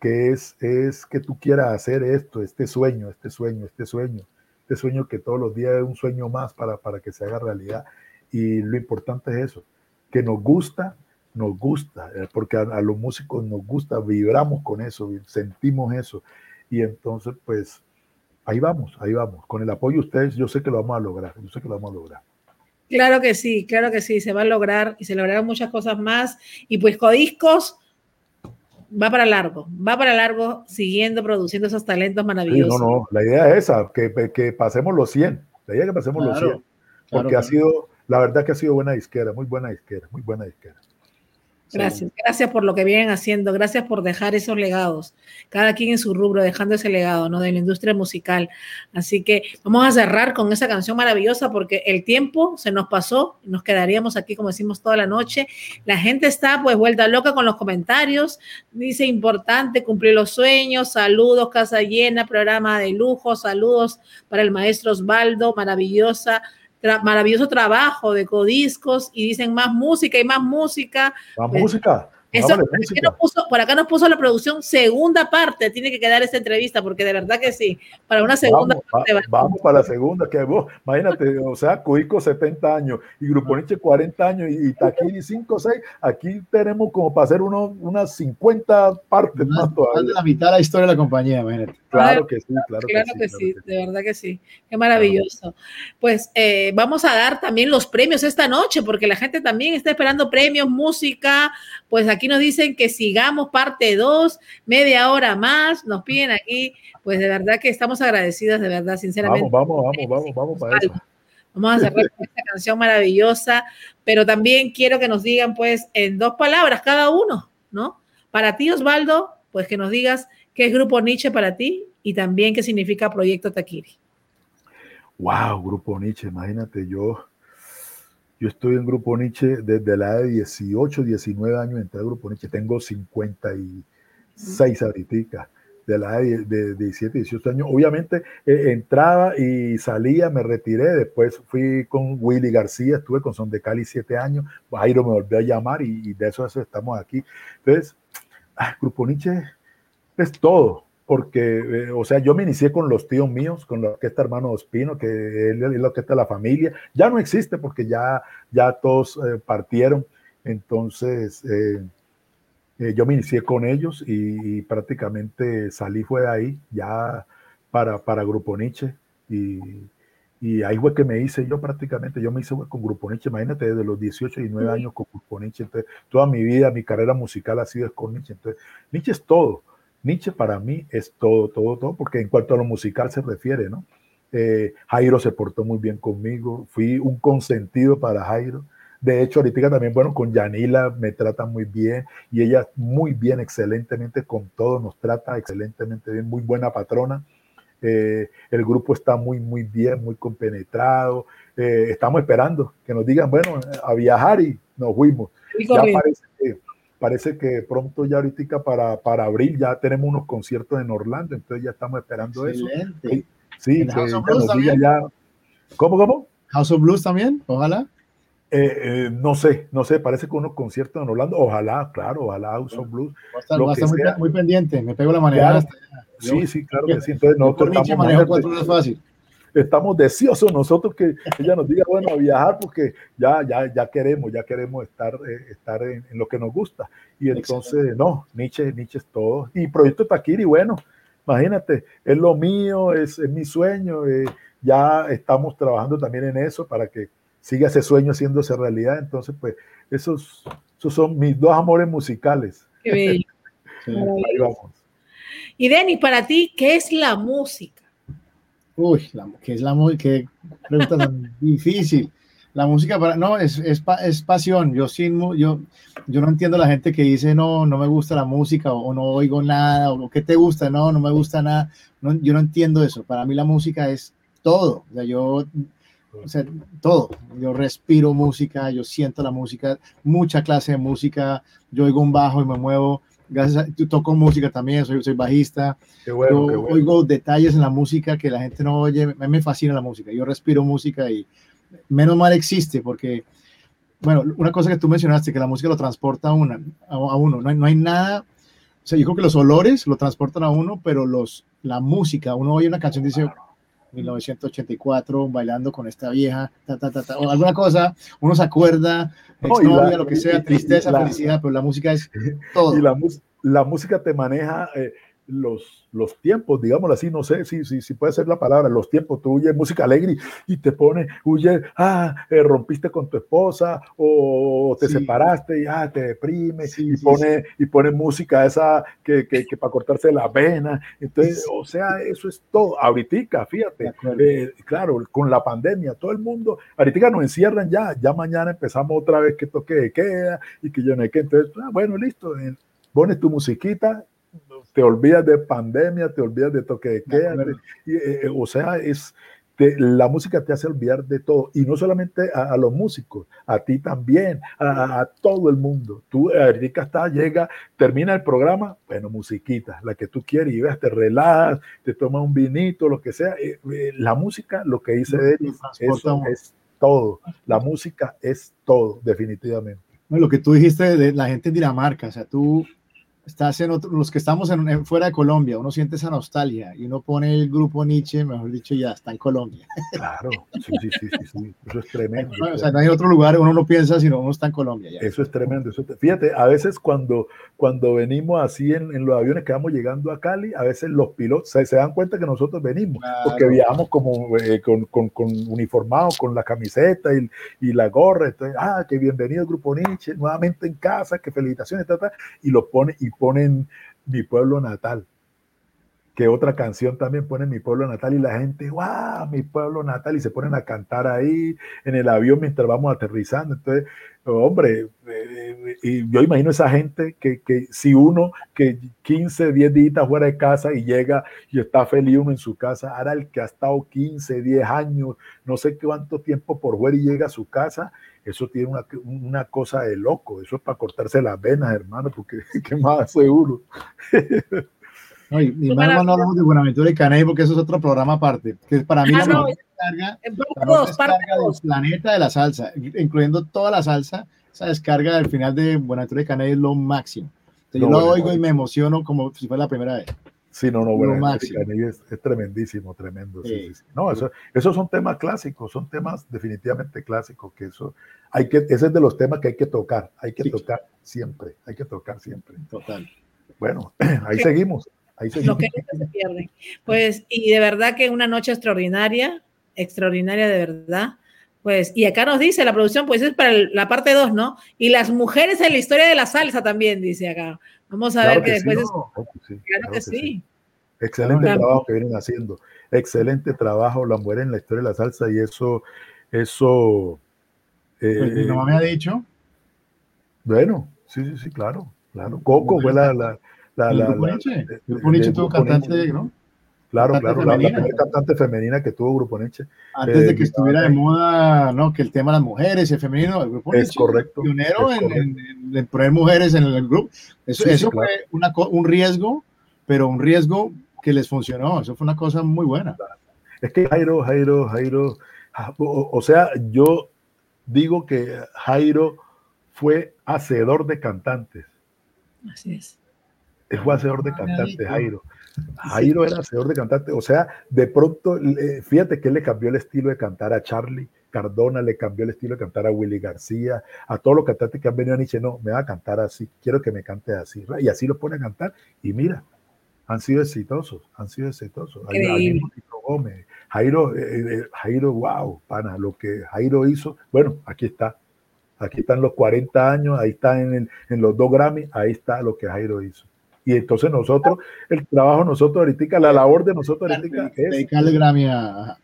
que es, es que tú quieras hacer esto, este sueño, este sueño, este sueño, este sueño que todos los días es un sueño más para, para que se haga realidad, y lo importante es eso, que nos gusta, nos gusta, eh, porque a, a los músicos nos gusta, vibramos con eso, sentimos eso. Y entonces, pues, ahí vamos, ahí vamos. Con el apoyo de ustedes, yo sé que lo vamos a lograr, yo sé que lo vamos a lograr. Claro que sí, claro que sí, se va a lograr y se lograrán muchas cosas más. Y pues Codiscos va para largo, va para largo siguiendo produciendo esos talentos Sí, maravillosos. no, no, la idea es esa, que, que pasemos los 100, la idea es que pasemos los Claro, 100, claro, porque ha claro. sido, la verdad que ha sido buena disquera, muy buena disquera, muy buena disquera. Gracias, gracias por lo que vienen haciendo, gracias por dejar esos legados, cada quien en su rubro, dejando ese legado, ¿no? De la industria musical. Así que vamos a cerrar con esa canción maravillosa porque el tiempo se nos pasó, nos quedaríamos aquí, como decimos, toda la noche. La gente está pues vuelta loca con los comentarios, dice importante cumplir los sueños, saludos, casa llena, programa de lujo, saludos para el maestro Osvaldo, maravillosa maravilloso trabajo de codiscos y dicen más música y más música. Más pues, música. Eso, por, acá nos puso, por, acá nos puso, la producción segunda parte, tiene que quedar esta entrevista, porque de verdad que sí, para una segunda vamos, parte. vamos para la segunda, que vos, imagínate, o sea, Cuico 70 años y Grupo Nietzsche 40 años y, y Taquini 5 o 6, aquí tenemos como para hacer uno, unas 50 partes más, más todavía. La mitad de la historia de la compañía, imagínate. Claro que sí, claro, claro que, sí, que sí, de verdad que sí. Qué maravilloso. Pues eh, vamos a dar también los premios esta noche, porque la gente también está esperando premios, música. Pues aquí nos dicen que sigamos parte 2, media hora más. Nos piden aquí, pues de verdad que estamos agradecidas, de verdad, sinceramente. Vamos, vamos, vamos, vamos, vamos para eso. Vamos a cerrar con esta canción maravillosa, pero también quiero que nos digan, pues, en dos palabras cada uno, ¿no? Para ti, Osvaldo, pues que nos digas ¿Qué es Grupo Nietzsche para ti? Y también qué significa Proyecto Taquiri. Wow, Grupo Nietzsche, imagínate, yo, yo estoy en Grupo Nietzsche desde la edad de 18, 19 años, entré al Grupo Nietzsche, tengo 56 ahorita, de la edad de, 17, 18 años. Obviamente eh, entraba y salía, me retiré, después fui con Willy García, estuve con Son de Cali 7 años, Jairo me volvió a llamar y, de eso, eso estamos aquí. Entonces, ah, Grupo Nietzsche es todo, porque, eh, o sea, yo me inicié con los tíos míos, con la orquesta Hermano Ospino, que es la orquesta de la familia, ya no existe porque ya, ya todos eh, partieron, entonces eh, yo me inicié con ellos y, prácticamente salí fue de ahí, ya para, para Grupo Nietzsche, y, y ahí fue que me hice yo prácticamente, yo me hice con Grupo Nietzsche, imagínate, desde los 18 y 9 años con Grupo Nietzsche, entonces toda mi vida, mi carrera musical ha sido con Nietzsche, entonces Nietzsche es todo, Nietzsche para mí es todo, todo, todo, porque en cuanto a lo musical se refiere, ¿no? Eh, Jairo se portó muy bien conmigo, fui un consentido para Jairo. De hecho, ahorita también, bueno, con Yanila me trata muy bien y ella muy bien, excelentemente con todo, nos trata excelentemente bien, muy buena patrona. Eh, el grupo está muy, muy bien, muy compenetrado. Eh, estamos esperando que nos digan, bueno, a viajar y nos fuimos. Ya parece que parece que pronto ya ahorita para, para abril ya tenemos unos conciertos en Orlando, entonces ya estamos esperando eso. Sí, que ya ya. ¿Cómo, cómo? House of Blues también, ojalá. Eh, eh, no sé, no sé, parece que unos conciertos en Orlando, ojalá, claro, ojalá House of Blues. Va a estar, muy, muy, pendiente, me pego la manera. sí, sí, claro que sí. Entonces nosotros estamos cuatro horas fácil estamos deseosos nosotros que ella nos diga, bueno, a viajar porque ya, ya, ya queremos, ya queremos estar, eh, estar en, lo que nos gusta. Y entonces, no, Nietzsche, Nietzsche es todo. Y Proyecto Taquiri, bueno, imagínate, es lo mío, es, es mi sueño, eh, ya estamos trabajando también en eso para que siga ese sueño haciéndose realidad. Entonces, pues, esos, esos son mis dos amores musicales. Qué bello. [LAUGHS] Ahí vamos. Y Denis, para ti, ¿qué es la música? Uy, la, que es la música, qué pregunta tan [LAUGHS] difícil. La música para, no, es, es, es, pasión. Yo, sin, yo, yo no entiendo la gente que dice, no, no me gusta la música o, no oigo nada o qué te gusta, no, no me gusta nada. No, yo no entiendo eso. Para mí la música es todo. O sea, yo, o sea, todo. Yo respiro música, yo siento la música, mucha clase de música. Yo oigo un bajo y me muevo gracias a, toco música también, soy, soy bajista, qué bueno, qué bueno. oigo detalles en la música que la gente no oye, a mí me fascina la música, yo respiro música y menos mal existe porque, bueno, una cosa que tú mencionaste, que la música lo transporta a, una, a, uno, no hay, no hay nada, o sea, yo creo que los olores lo transportan a uno, pero los, la música, uno oye una canción y dice, 1984, bailando con esta vieja, ta, ta, ta, o alguna cosa, uno se acuerda, exnovia, lo que sea, tristeza, felicidad, pero la música es todo. Y la, la música te maneja, eh, los, los tiempos, digámoslo así, no sé si, si, si puede ser la palabra, los tiempos, tú huyes música alegre y te pone, huye, ah, eh, rompiste con tu esposa o te Sí. separaste y ah, te deprime Sí, y, sí, pone, y pone música esa que, que, que para cortarse la vena. Entonces, o sea, eso es todo. Ahorita, fíjate, eh, claro, con la pandemia, todo el mundo, ahorita nos encierran ya, ya mañana empezamos otra vez que toque de queda y que yo no sé qué, entonces, ah, bueno, listo, eh, pones tu musiquita, te olvidas de pandemia, te olvidas de toque de De queda, y, eh, eh, o sea, es, te- la música te hace olvidar de todo, y no solamente a, a los músicos, a ti también, a, a- todo el mundo. Tú, ahorita está, llega, termina el programa, bueno, musiquita, la que tú quieres, y ves, te relajas, te tomas un vinito, lo que sea. eh, eh, la música, lo que dice de él, eso es todo. La música es todo, definitivamente. No, Lo que tú dijiste de la gente en Dinamarca, o sea, tú estás en otro, los que estamos en, en- fuera de Colombia, uno siente esa nostalgia y uno pone el grupo Nietzsche, mejor dicho, ya está en Colombia. Claro, sí, sí, sí, sí, sí. Eso es tremendo. O sea, no hay otro lugar, uno no piensa, sino uno está en Colombia ya. Eso es tremendo. Eso te- fíjate, a veces cuando, cuando venimos así en, en los aviones que vamos llegando a Cali, a veces los pilotos se, se dan cuenta que nosotros venimos, Claro. porque viajamos como eh, con, con, con uniformados, con la camiseta y, y la gorra. Entonces, ah, que bienvenido al Grupo Nietzsche, nuevamente en casa, que felicitaciones, ta, ta, y lo pone, y ponen mi pueblo natal. Que otra canción también pone mi pueblo natal y la gente, ¡guau! Mi pueblo natal, y se ponen a cantar ahí en el avión mientras vamos aterrizando. Entonces, hombre, eh, y yo imagino esa gente que, que si uno que 15, 10 días fuera de casa y llega y está feliz uno en su casa, ahora el que ha estado 15, 10 años, no sé cuánto tiempo por fuera y llega a su casa, eso tiene una, una cosa de loco, eso es para cortarse las venas, hermano, porque [LAUGHS] qué más seguro. [LAUGHS] No, y, y más para- no hablamos de Buenaventura y Caney porque eso es otro programa aparte, que para mí Ah, la no, mejor descarga, la mejor descarga del dos. planeta de la salsa, incluyendo toda la salsa, esa descarga del final de Buenaventura y Caney es lo máximo. Entonces, yo No, lo bueno, oigo y me emociono como si fuera la primera vez. Sí, no, no, Lo bueno, máximo. es, es tremendísimo, tremendo. sí, Sí. sí. No, eso, esos son temas clásicos, son temas definitivamente clásicos, que eso hay que, ese es de los temas que hay que tocar, hay que Sí. tocar siempre, hay que tocar siempre. Total. Bueno, [CLEARS THROAT] ahí seguimos, ahí Lo que nunca se pierde. Pues, y de verdad que una noche extraordinaria, extraordinaria de verdad. Pues, y acá nos dice la producción, pues es para el- la parte 2, ¿no? Y las mujeres en la historia de la salsa también, dice acá. Vamos a Claro ver que, después. es- no, claro que sí, claro, claro que sí. Excelente Claro. trabajo que vienen haciendo, excelente trabajo, la mujer en la historia de la salsa y eso, eso, eh, Pues mi mamá me ha dicho, bueno, sí, sí, sí, claro, claro. Coco fue la, la, la, el la- grupo Nietzsche, el grupo tuvo cantante, Nietzsche. ¿no? Claro, cantante claro, la, primera cantante femenina que tuvo Grupo Nietzsche. Antes Eh, de que estuviera de moda, ¿no? Que el tema de las mujeres, el femenino, el grupo Es Nietzsche, correcto, pionero es en, en- en- en poner mujeres en el grupo. Eso, Sí, sí, eso claro. fue una, un riesgo, pero un riesgo que les funcionó. Eso fue una cosa muy buena. Es que Jairo, Jairo, Jairo, o, o sea, yo digo que Jairo fue hacedor de cantantes. Así es. Fue hacedor de cantantes. Jairo. Jairo era hacedor de cantantes. O sea, de pronto, fíjate que él le cambió el estilo de cantar a Charlie Cardona, le cambió el estilo de cantar a Willy García, a todos los cantantes que han venido a Nietzsche. No, me va a cantar así, quiero que me cante así. Y así lo pone a cantar. Y mira, han sido exitosos, han sido exitosos. Gómez, Jairo, eh, eh, Jairo, wow, pana, lo que Jairo hizo. Bueno, aquí está. Aquí están los 40 años, ahí está en, el- en los dos Grammy, ahí está lo que Jairo hizo. Y entonces nosotros, el trabajo de nosotros ahorita, la labor de nosotros ahorita es, Dedicarle Grammy a.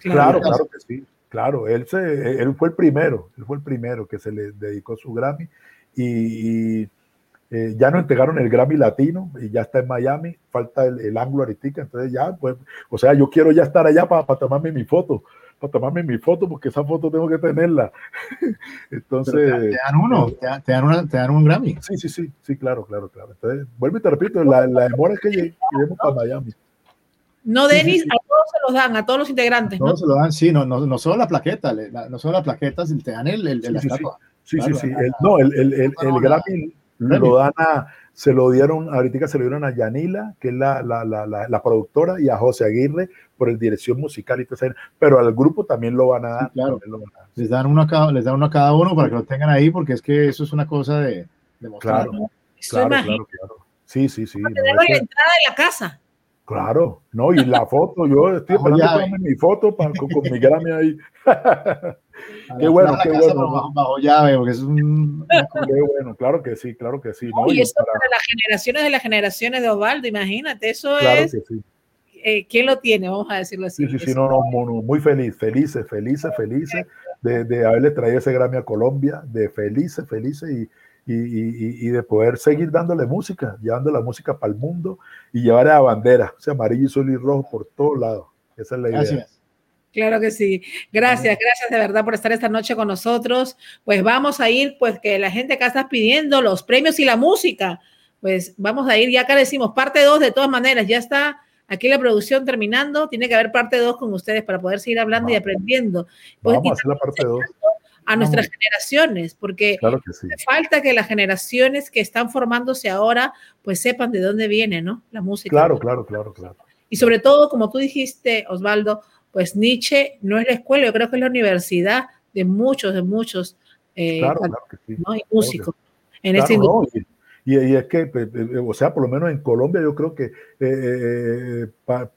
claro, claro que sí, claro, él, se, él fue el primero, él fue el primero que se le dedicó su Grammy y, y, eh, ya nos entregaron el Grammy Latino y ya está en Miami, falta el, el ángulo ahorita, entonces ya, pues, o sea, yo quiero ya estar allá para tomarme mi foto, para tomarme mi foto, porque esa foto tengo que tenerla. [LAUGHS] Entonces, te, te dan uno, te, dan- te dan una- te dan un Grammy. Sí, sí, sí, sí, claro, claro, claro. Entonces, vuelvo y te repito, la, la demora es que llegue- lleguemos para Miami. No, Sí, sí, Denis, sí. a todos se los dan, a todos los integrantes, ¿no? No, se lo dan, sí, no, no, no solo la plaqueta, la- no solo la plaqueta, te dan el, el, Sí, la sí, sí. estatua. Sí, Claro, sí, sí. la- El- no, el, el, el, el Grammy. lo dan a, se lo dieron, ahorita se lo dieron a Yanila, que es la, la, la, la, la productora, y a José Aguirre por el dirección musical y todo eso. Pero al grupo también lo van a dar. Sí, claro. también lo van a dar. Les dan uno a cada, les dan uno a cada uno para que lo tengan ahí, porque es que eso es una cosa de, de mostrar. Claro, claro, claro, claro. Sí, sí, sí. no, Tenerlo en ese- la entrada de la casa. claro, no, y la foto, yo estoy Bajo [LAUGHS] esperando mi foto para, con, con mi Grammy ahí. [LAUGHS] Qué bueno, qué bueno. Bajo, bajo llave, porque es un. Qué [LAUGHS] bueno, claro que sí, claro que sí. ¿no? y eso para- para las generaciones de las generaciones de Osvaldo, imagínate, eso claro es, que sí. eh, ¿quién lo tiene? Vamos a decirlo así. Sí, sí, sí, no, no, no, no, muy feliz, felices, felices, felices de, de haberle traído ese Grammy a Colombia, de felices, felices y, y, y- y de poder seguir dándole música, llevando la música para el mundo y llevar a la bandera, o sea, amarillo, azul y rojo por todos lados. Esa es la idea. Gracias. Claro que sí. Gracias, gracias de verdad por estar esta noche con nosotros. Pues vamos a ir, pues que la gente acá está pidiendo los premios y la música. Pues vamos a ir, ya acá decimos parte 2 de todas maneras, ya está aquí la producción terminando, tiene que haber parte 2 con ustedes para poder seguir hablando y aprendiendo. Pues, Vamos a hacer la parte 2. a nuestras Vamos. generaciones, porque Claro que sí. falta que las generaciones que están formándose ahora, pues sepan de dónde viene, ¿no? La música. Claro, claro, claro, claro. Y sobre todo, como tú dijiste, Osvaldo, pues Nietzsche no es la escuela, yo creo que es la universidad de muchos, de muchos eh, Claro, claro que sí. ¿no? y músicos en Claro, industria. no, y, y- es que, pues, eh, o sea, por lo menos en Colombia yo creo que, eh, eh, pa-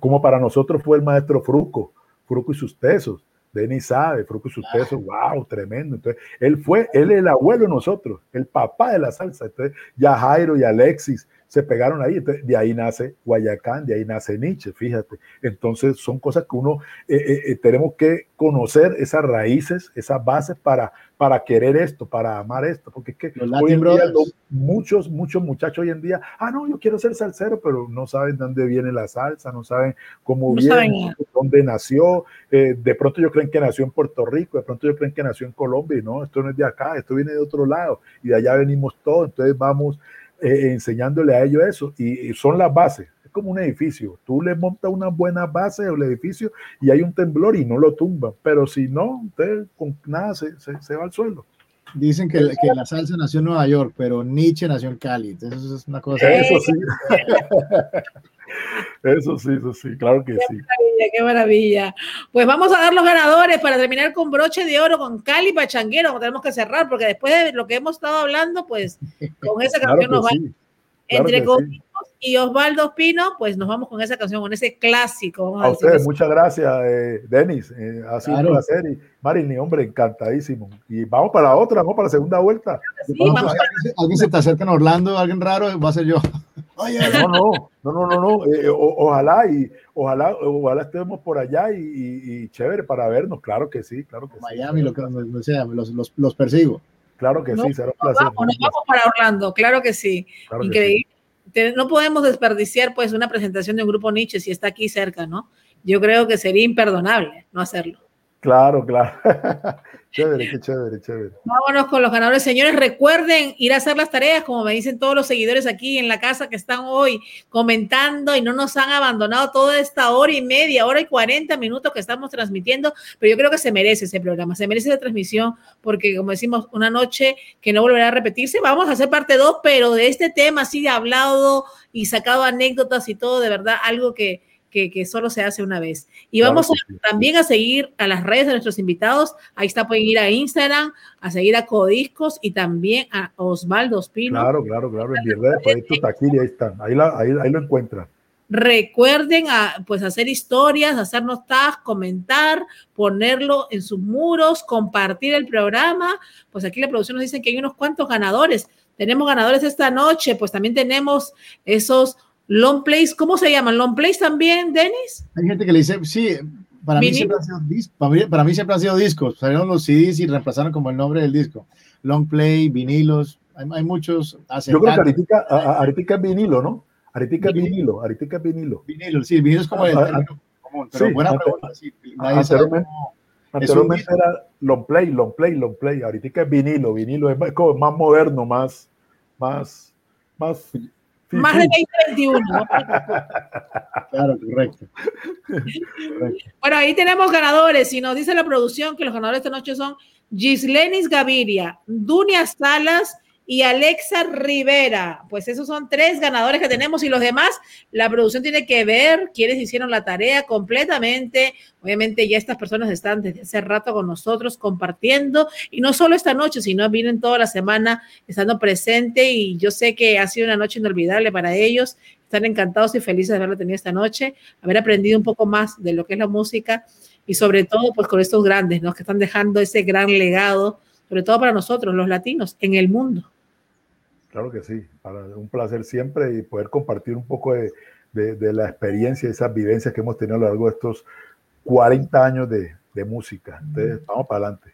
como para nosotros fue el maestro Fruco, Fruco y sus tesos, Denis sabe, Fruco y sus tesos, wow, tremendo. Entonces, él fue, él es el abuelo de nosotros, el papá de la salsa. Entonces, ya Jairo y Alexis se pegaron ahí, entonces, de ahí nace Guayacán, de ahí nace Nietzsche, fíjate. Entonces, son cosas que uno, eh, eh, eh, tenemos que conocer esas raíces, esas bases para, para querer esto, para amar esto, porque es que Los hoy en día muchos, muchos muchachos hoy en día, ah, no, yo quiero ser salsero, pero no saben dónde viene la salsa, no saben cómo No viene, saben. dónde nació, eh, de pronto ellos creen que nació en Puerto Rico, de pronto ellos creen que nació en Colombia, y no, esto no es de acá, esto viene de otro lado, y de allá venimos todos, entonces vamos eh, enseñándole a ellos eso, y, son las bases, es como un edificio, tú le montas una buena base al edificio y hay un temblor y no lo tumban, pero si no, usted con nada se, se va al suelo. Dicen que, que la salsa nació en Nueva York, pero Nietzsche nació en Cali. Entonces, eso es una cosa. Eso sí. Eso sí, eso sí, claro que sí. maravilla, qué maravilla. Pues vamos a dar los ganadores para terminar con broche de oro con Cali Pachanguero. Tenemos que cerrar porque después de lo que hemos estado hablando, pues con esa Claro canción nos va sí. claro entre Codicos y Osvaldo Pino, pues nos vamos con esa canción, con ese clásico. Vamos a A decir ustedes, muchas gracias, eh, Denis. eh, ha sido Claro. un placer. Y Marilyn, hombre, encantadísimo. Y vamos para la otra, vamos para la segunda vuelta. Sí, Vamos, vamos alguien, se- alguien se te acerca en Orlando, alguien raro, va a ser yo. Oye, No, no, no, no, no, no. eh, o- ojalá y ojalá, ojalá estemos por allá y, y- y chévere para vernos. Claro que sí, claro que sí. Miami, lo que sea, los, los, los persigo. Claro que No, sí, será un Nos placer. vamos, nos vamos para Orlando, claro que sí. Claro que Increíble. No podemos desperdiciar pues una presentación de un grupo Nietzsche si está aquí cerca, ¿no? Yo creo que sería imperdonable no hacerlo. Claro, claro. [LAUGHS] chévere, qué chévere, chévere. Vámonos con los ganadores. Señores, recuerden ir a hacer las tareas, como me dicen todos los seguidores aquí en la casa que están hoy comentando y no nos han abandonado toda esta hora y media, hora y 40 minutos que estamos transmitiendo, pero yo creo que se merece ese programa, se merece esa transmisión, porque como decimos, una noche que no volverá a repetirse, vamos a hacer parte 2, pero de este tema de hablado y sacado anécdotas y todo, de verdad, algo que, que, que solo se hace una vez. Y Claro vamos que a- sí. también a seguir a las redes de nuestros invitados. Ahí está, pueden ir a Instagram, a seguir a Codiscos y también a Osvaldo Espino. Claro, claro, claro. En mi red, ahí tu taquilla, ahí están. Ahí, la- ahí, ahí lo encuentran. Recuerden a, pues hacer historias, hacernos tags, comentar, ponerlo en sus muros, compartir el programa. Pues aquí la producción nos dice que hay unos cuantos ganadores. Tenemos ganadores esta noche, pues también tenemos esos long plays. ¿Cómo se llaman? ¿Long plays también, Denis? Hay gente que le dice, sí, para mí, siempre han sido para, mí, para mí siempre han sido discos. Salieron los CDs y reemplazaron como el nombre del disco. Long play, vinilos, hay, hay muchos. Yo creo que ahorita, a- a- ahorita es vinilo, ¿no? Ahorita es Vinilo. ahorita es vinilo. Vinilo, sí, vinilo es como el Ah, ah, término común, pero sí, buena ante- pregunta, sí. Anteriormente- Anteriormente era long play, long play, long play. Ahorita es vinilo, vinilo es más, como más moderno, más, más, más. Más de 2021. ¿no? [LAUGHS] Claro, correcto. correcto. Bueno, ahí tenemos ganadores y nos dice la producción que los ganadores esta noche son Gislenis Gaviria, Dunia Salas y Alexa Rivera. Pues esos son tres ganadores que tenemos y los demás, la producción tiene que ver quiénes hicieron la tarea completamente. Obviamente ya estas personas están desde hace rato con nosotros compartiendo y no solo esta noche, sino vienen toda la semana estando presente y yo sé que ha sido una noche inolvidable para ellos. Están encantados y felices de haberlo tenido esta noche, haber aprendido un poco más de lo que es la música y sobre todo pues con estos grandes, ¿no? Que están dejando ese gran legado, sobre todo para nosotros, los latinos, en el mundo. Claro que sí, para, un placer siempre y poder compartir un poco de, de, de la experiencia y esas vivencias que hemos tenido a lo largo de estos 40 años de, de música. Entonces, vamos para adelante.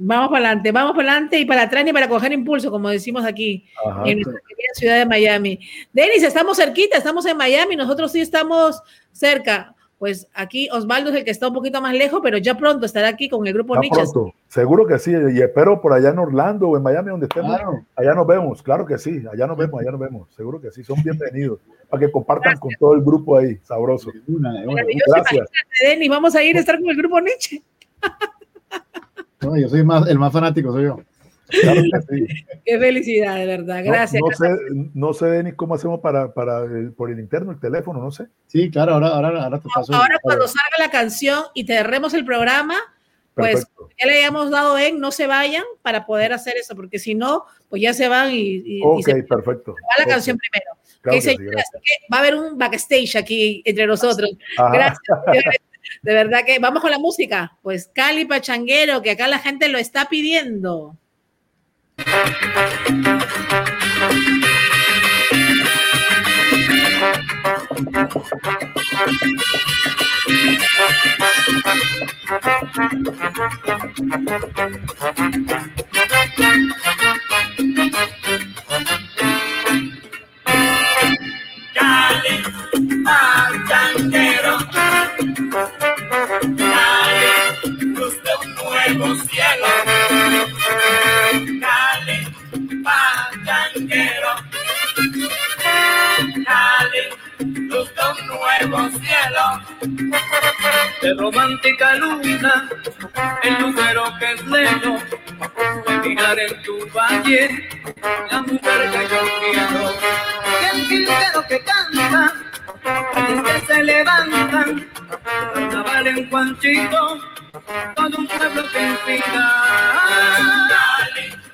Vamos para adelante, vamos para adelante y para atrás y para coger impulso, como decimos aquí Ajá. en nuestra querida ciudad de Miami. Denis, estamos cerquita, estamos en Miami, nosotros sí estamos cerca. Pues aquí Osvaldo es el que está un poquito más lejos, pero ya pronto estará aquí con el grupo Ya Niches. pronto, seguro que sí, y espero por allá en Orlando o en Miami, donde estemos, Claro. allá nos vemos, claro que sí, allá nos vemos, allá nos vemos, seguro que sí, son bienvenidos, para que compartan con todo el grupo ahí, sabroso. Una, una. Maravilloso, Gracias. imagínate, Denis, vamos a ir a estar con el grupo Nietzsche. No, yo soy más, el más fanático, soy yo. Claro que sí. Qué felicidad, de verdad. No- Gracias. No, sé, no sé, Denis, cómo hacemos para, para el- por el interno, el teléfono, no sé. Sí, claro, ahora, ahora, ahora te paso. Ahora cuando salga la canción y cerremos el programa, pues Perfecto. ya le hayamos dado en no se vayan para poder hacer eso, porque si no, pues ya se van y, y- y Ok, se va perfecto. la Ok, canción primero. claro Ok, que sí, así que va a haber un backstage aquí entre nosotros. Ajá. Gracias. De verdad que vamos con la música. Pues Cali Pachanguero, que acá la gente lo está pidiendo. Cali, pachanguero. Cali, luz de un nuevo cielo. Pachanguero. Cali, luz de un nuevo cielo. De romántica luna, el lucero que es lejos. De mirar en tu valle, la mujer que yo quiero. Y el jilguero que canta, calles que se levantan, Carnaval en Juanchito, todo un pueblo que inspira.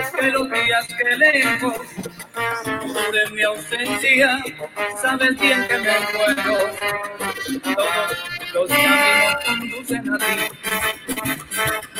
espero, espero días que lejos de mi ausencia, sabes bien que me muero. Todos los caminos conducen a ti.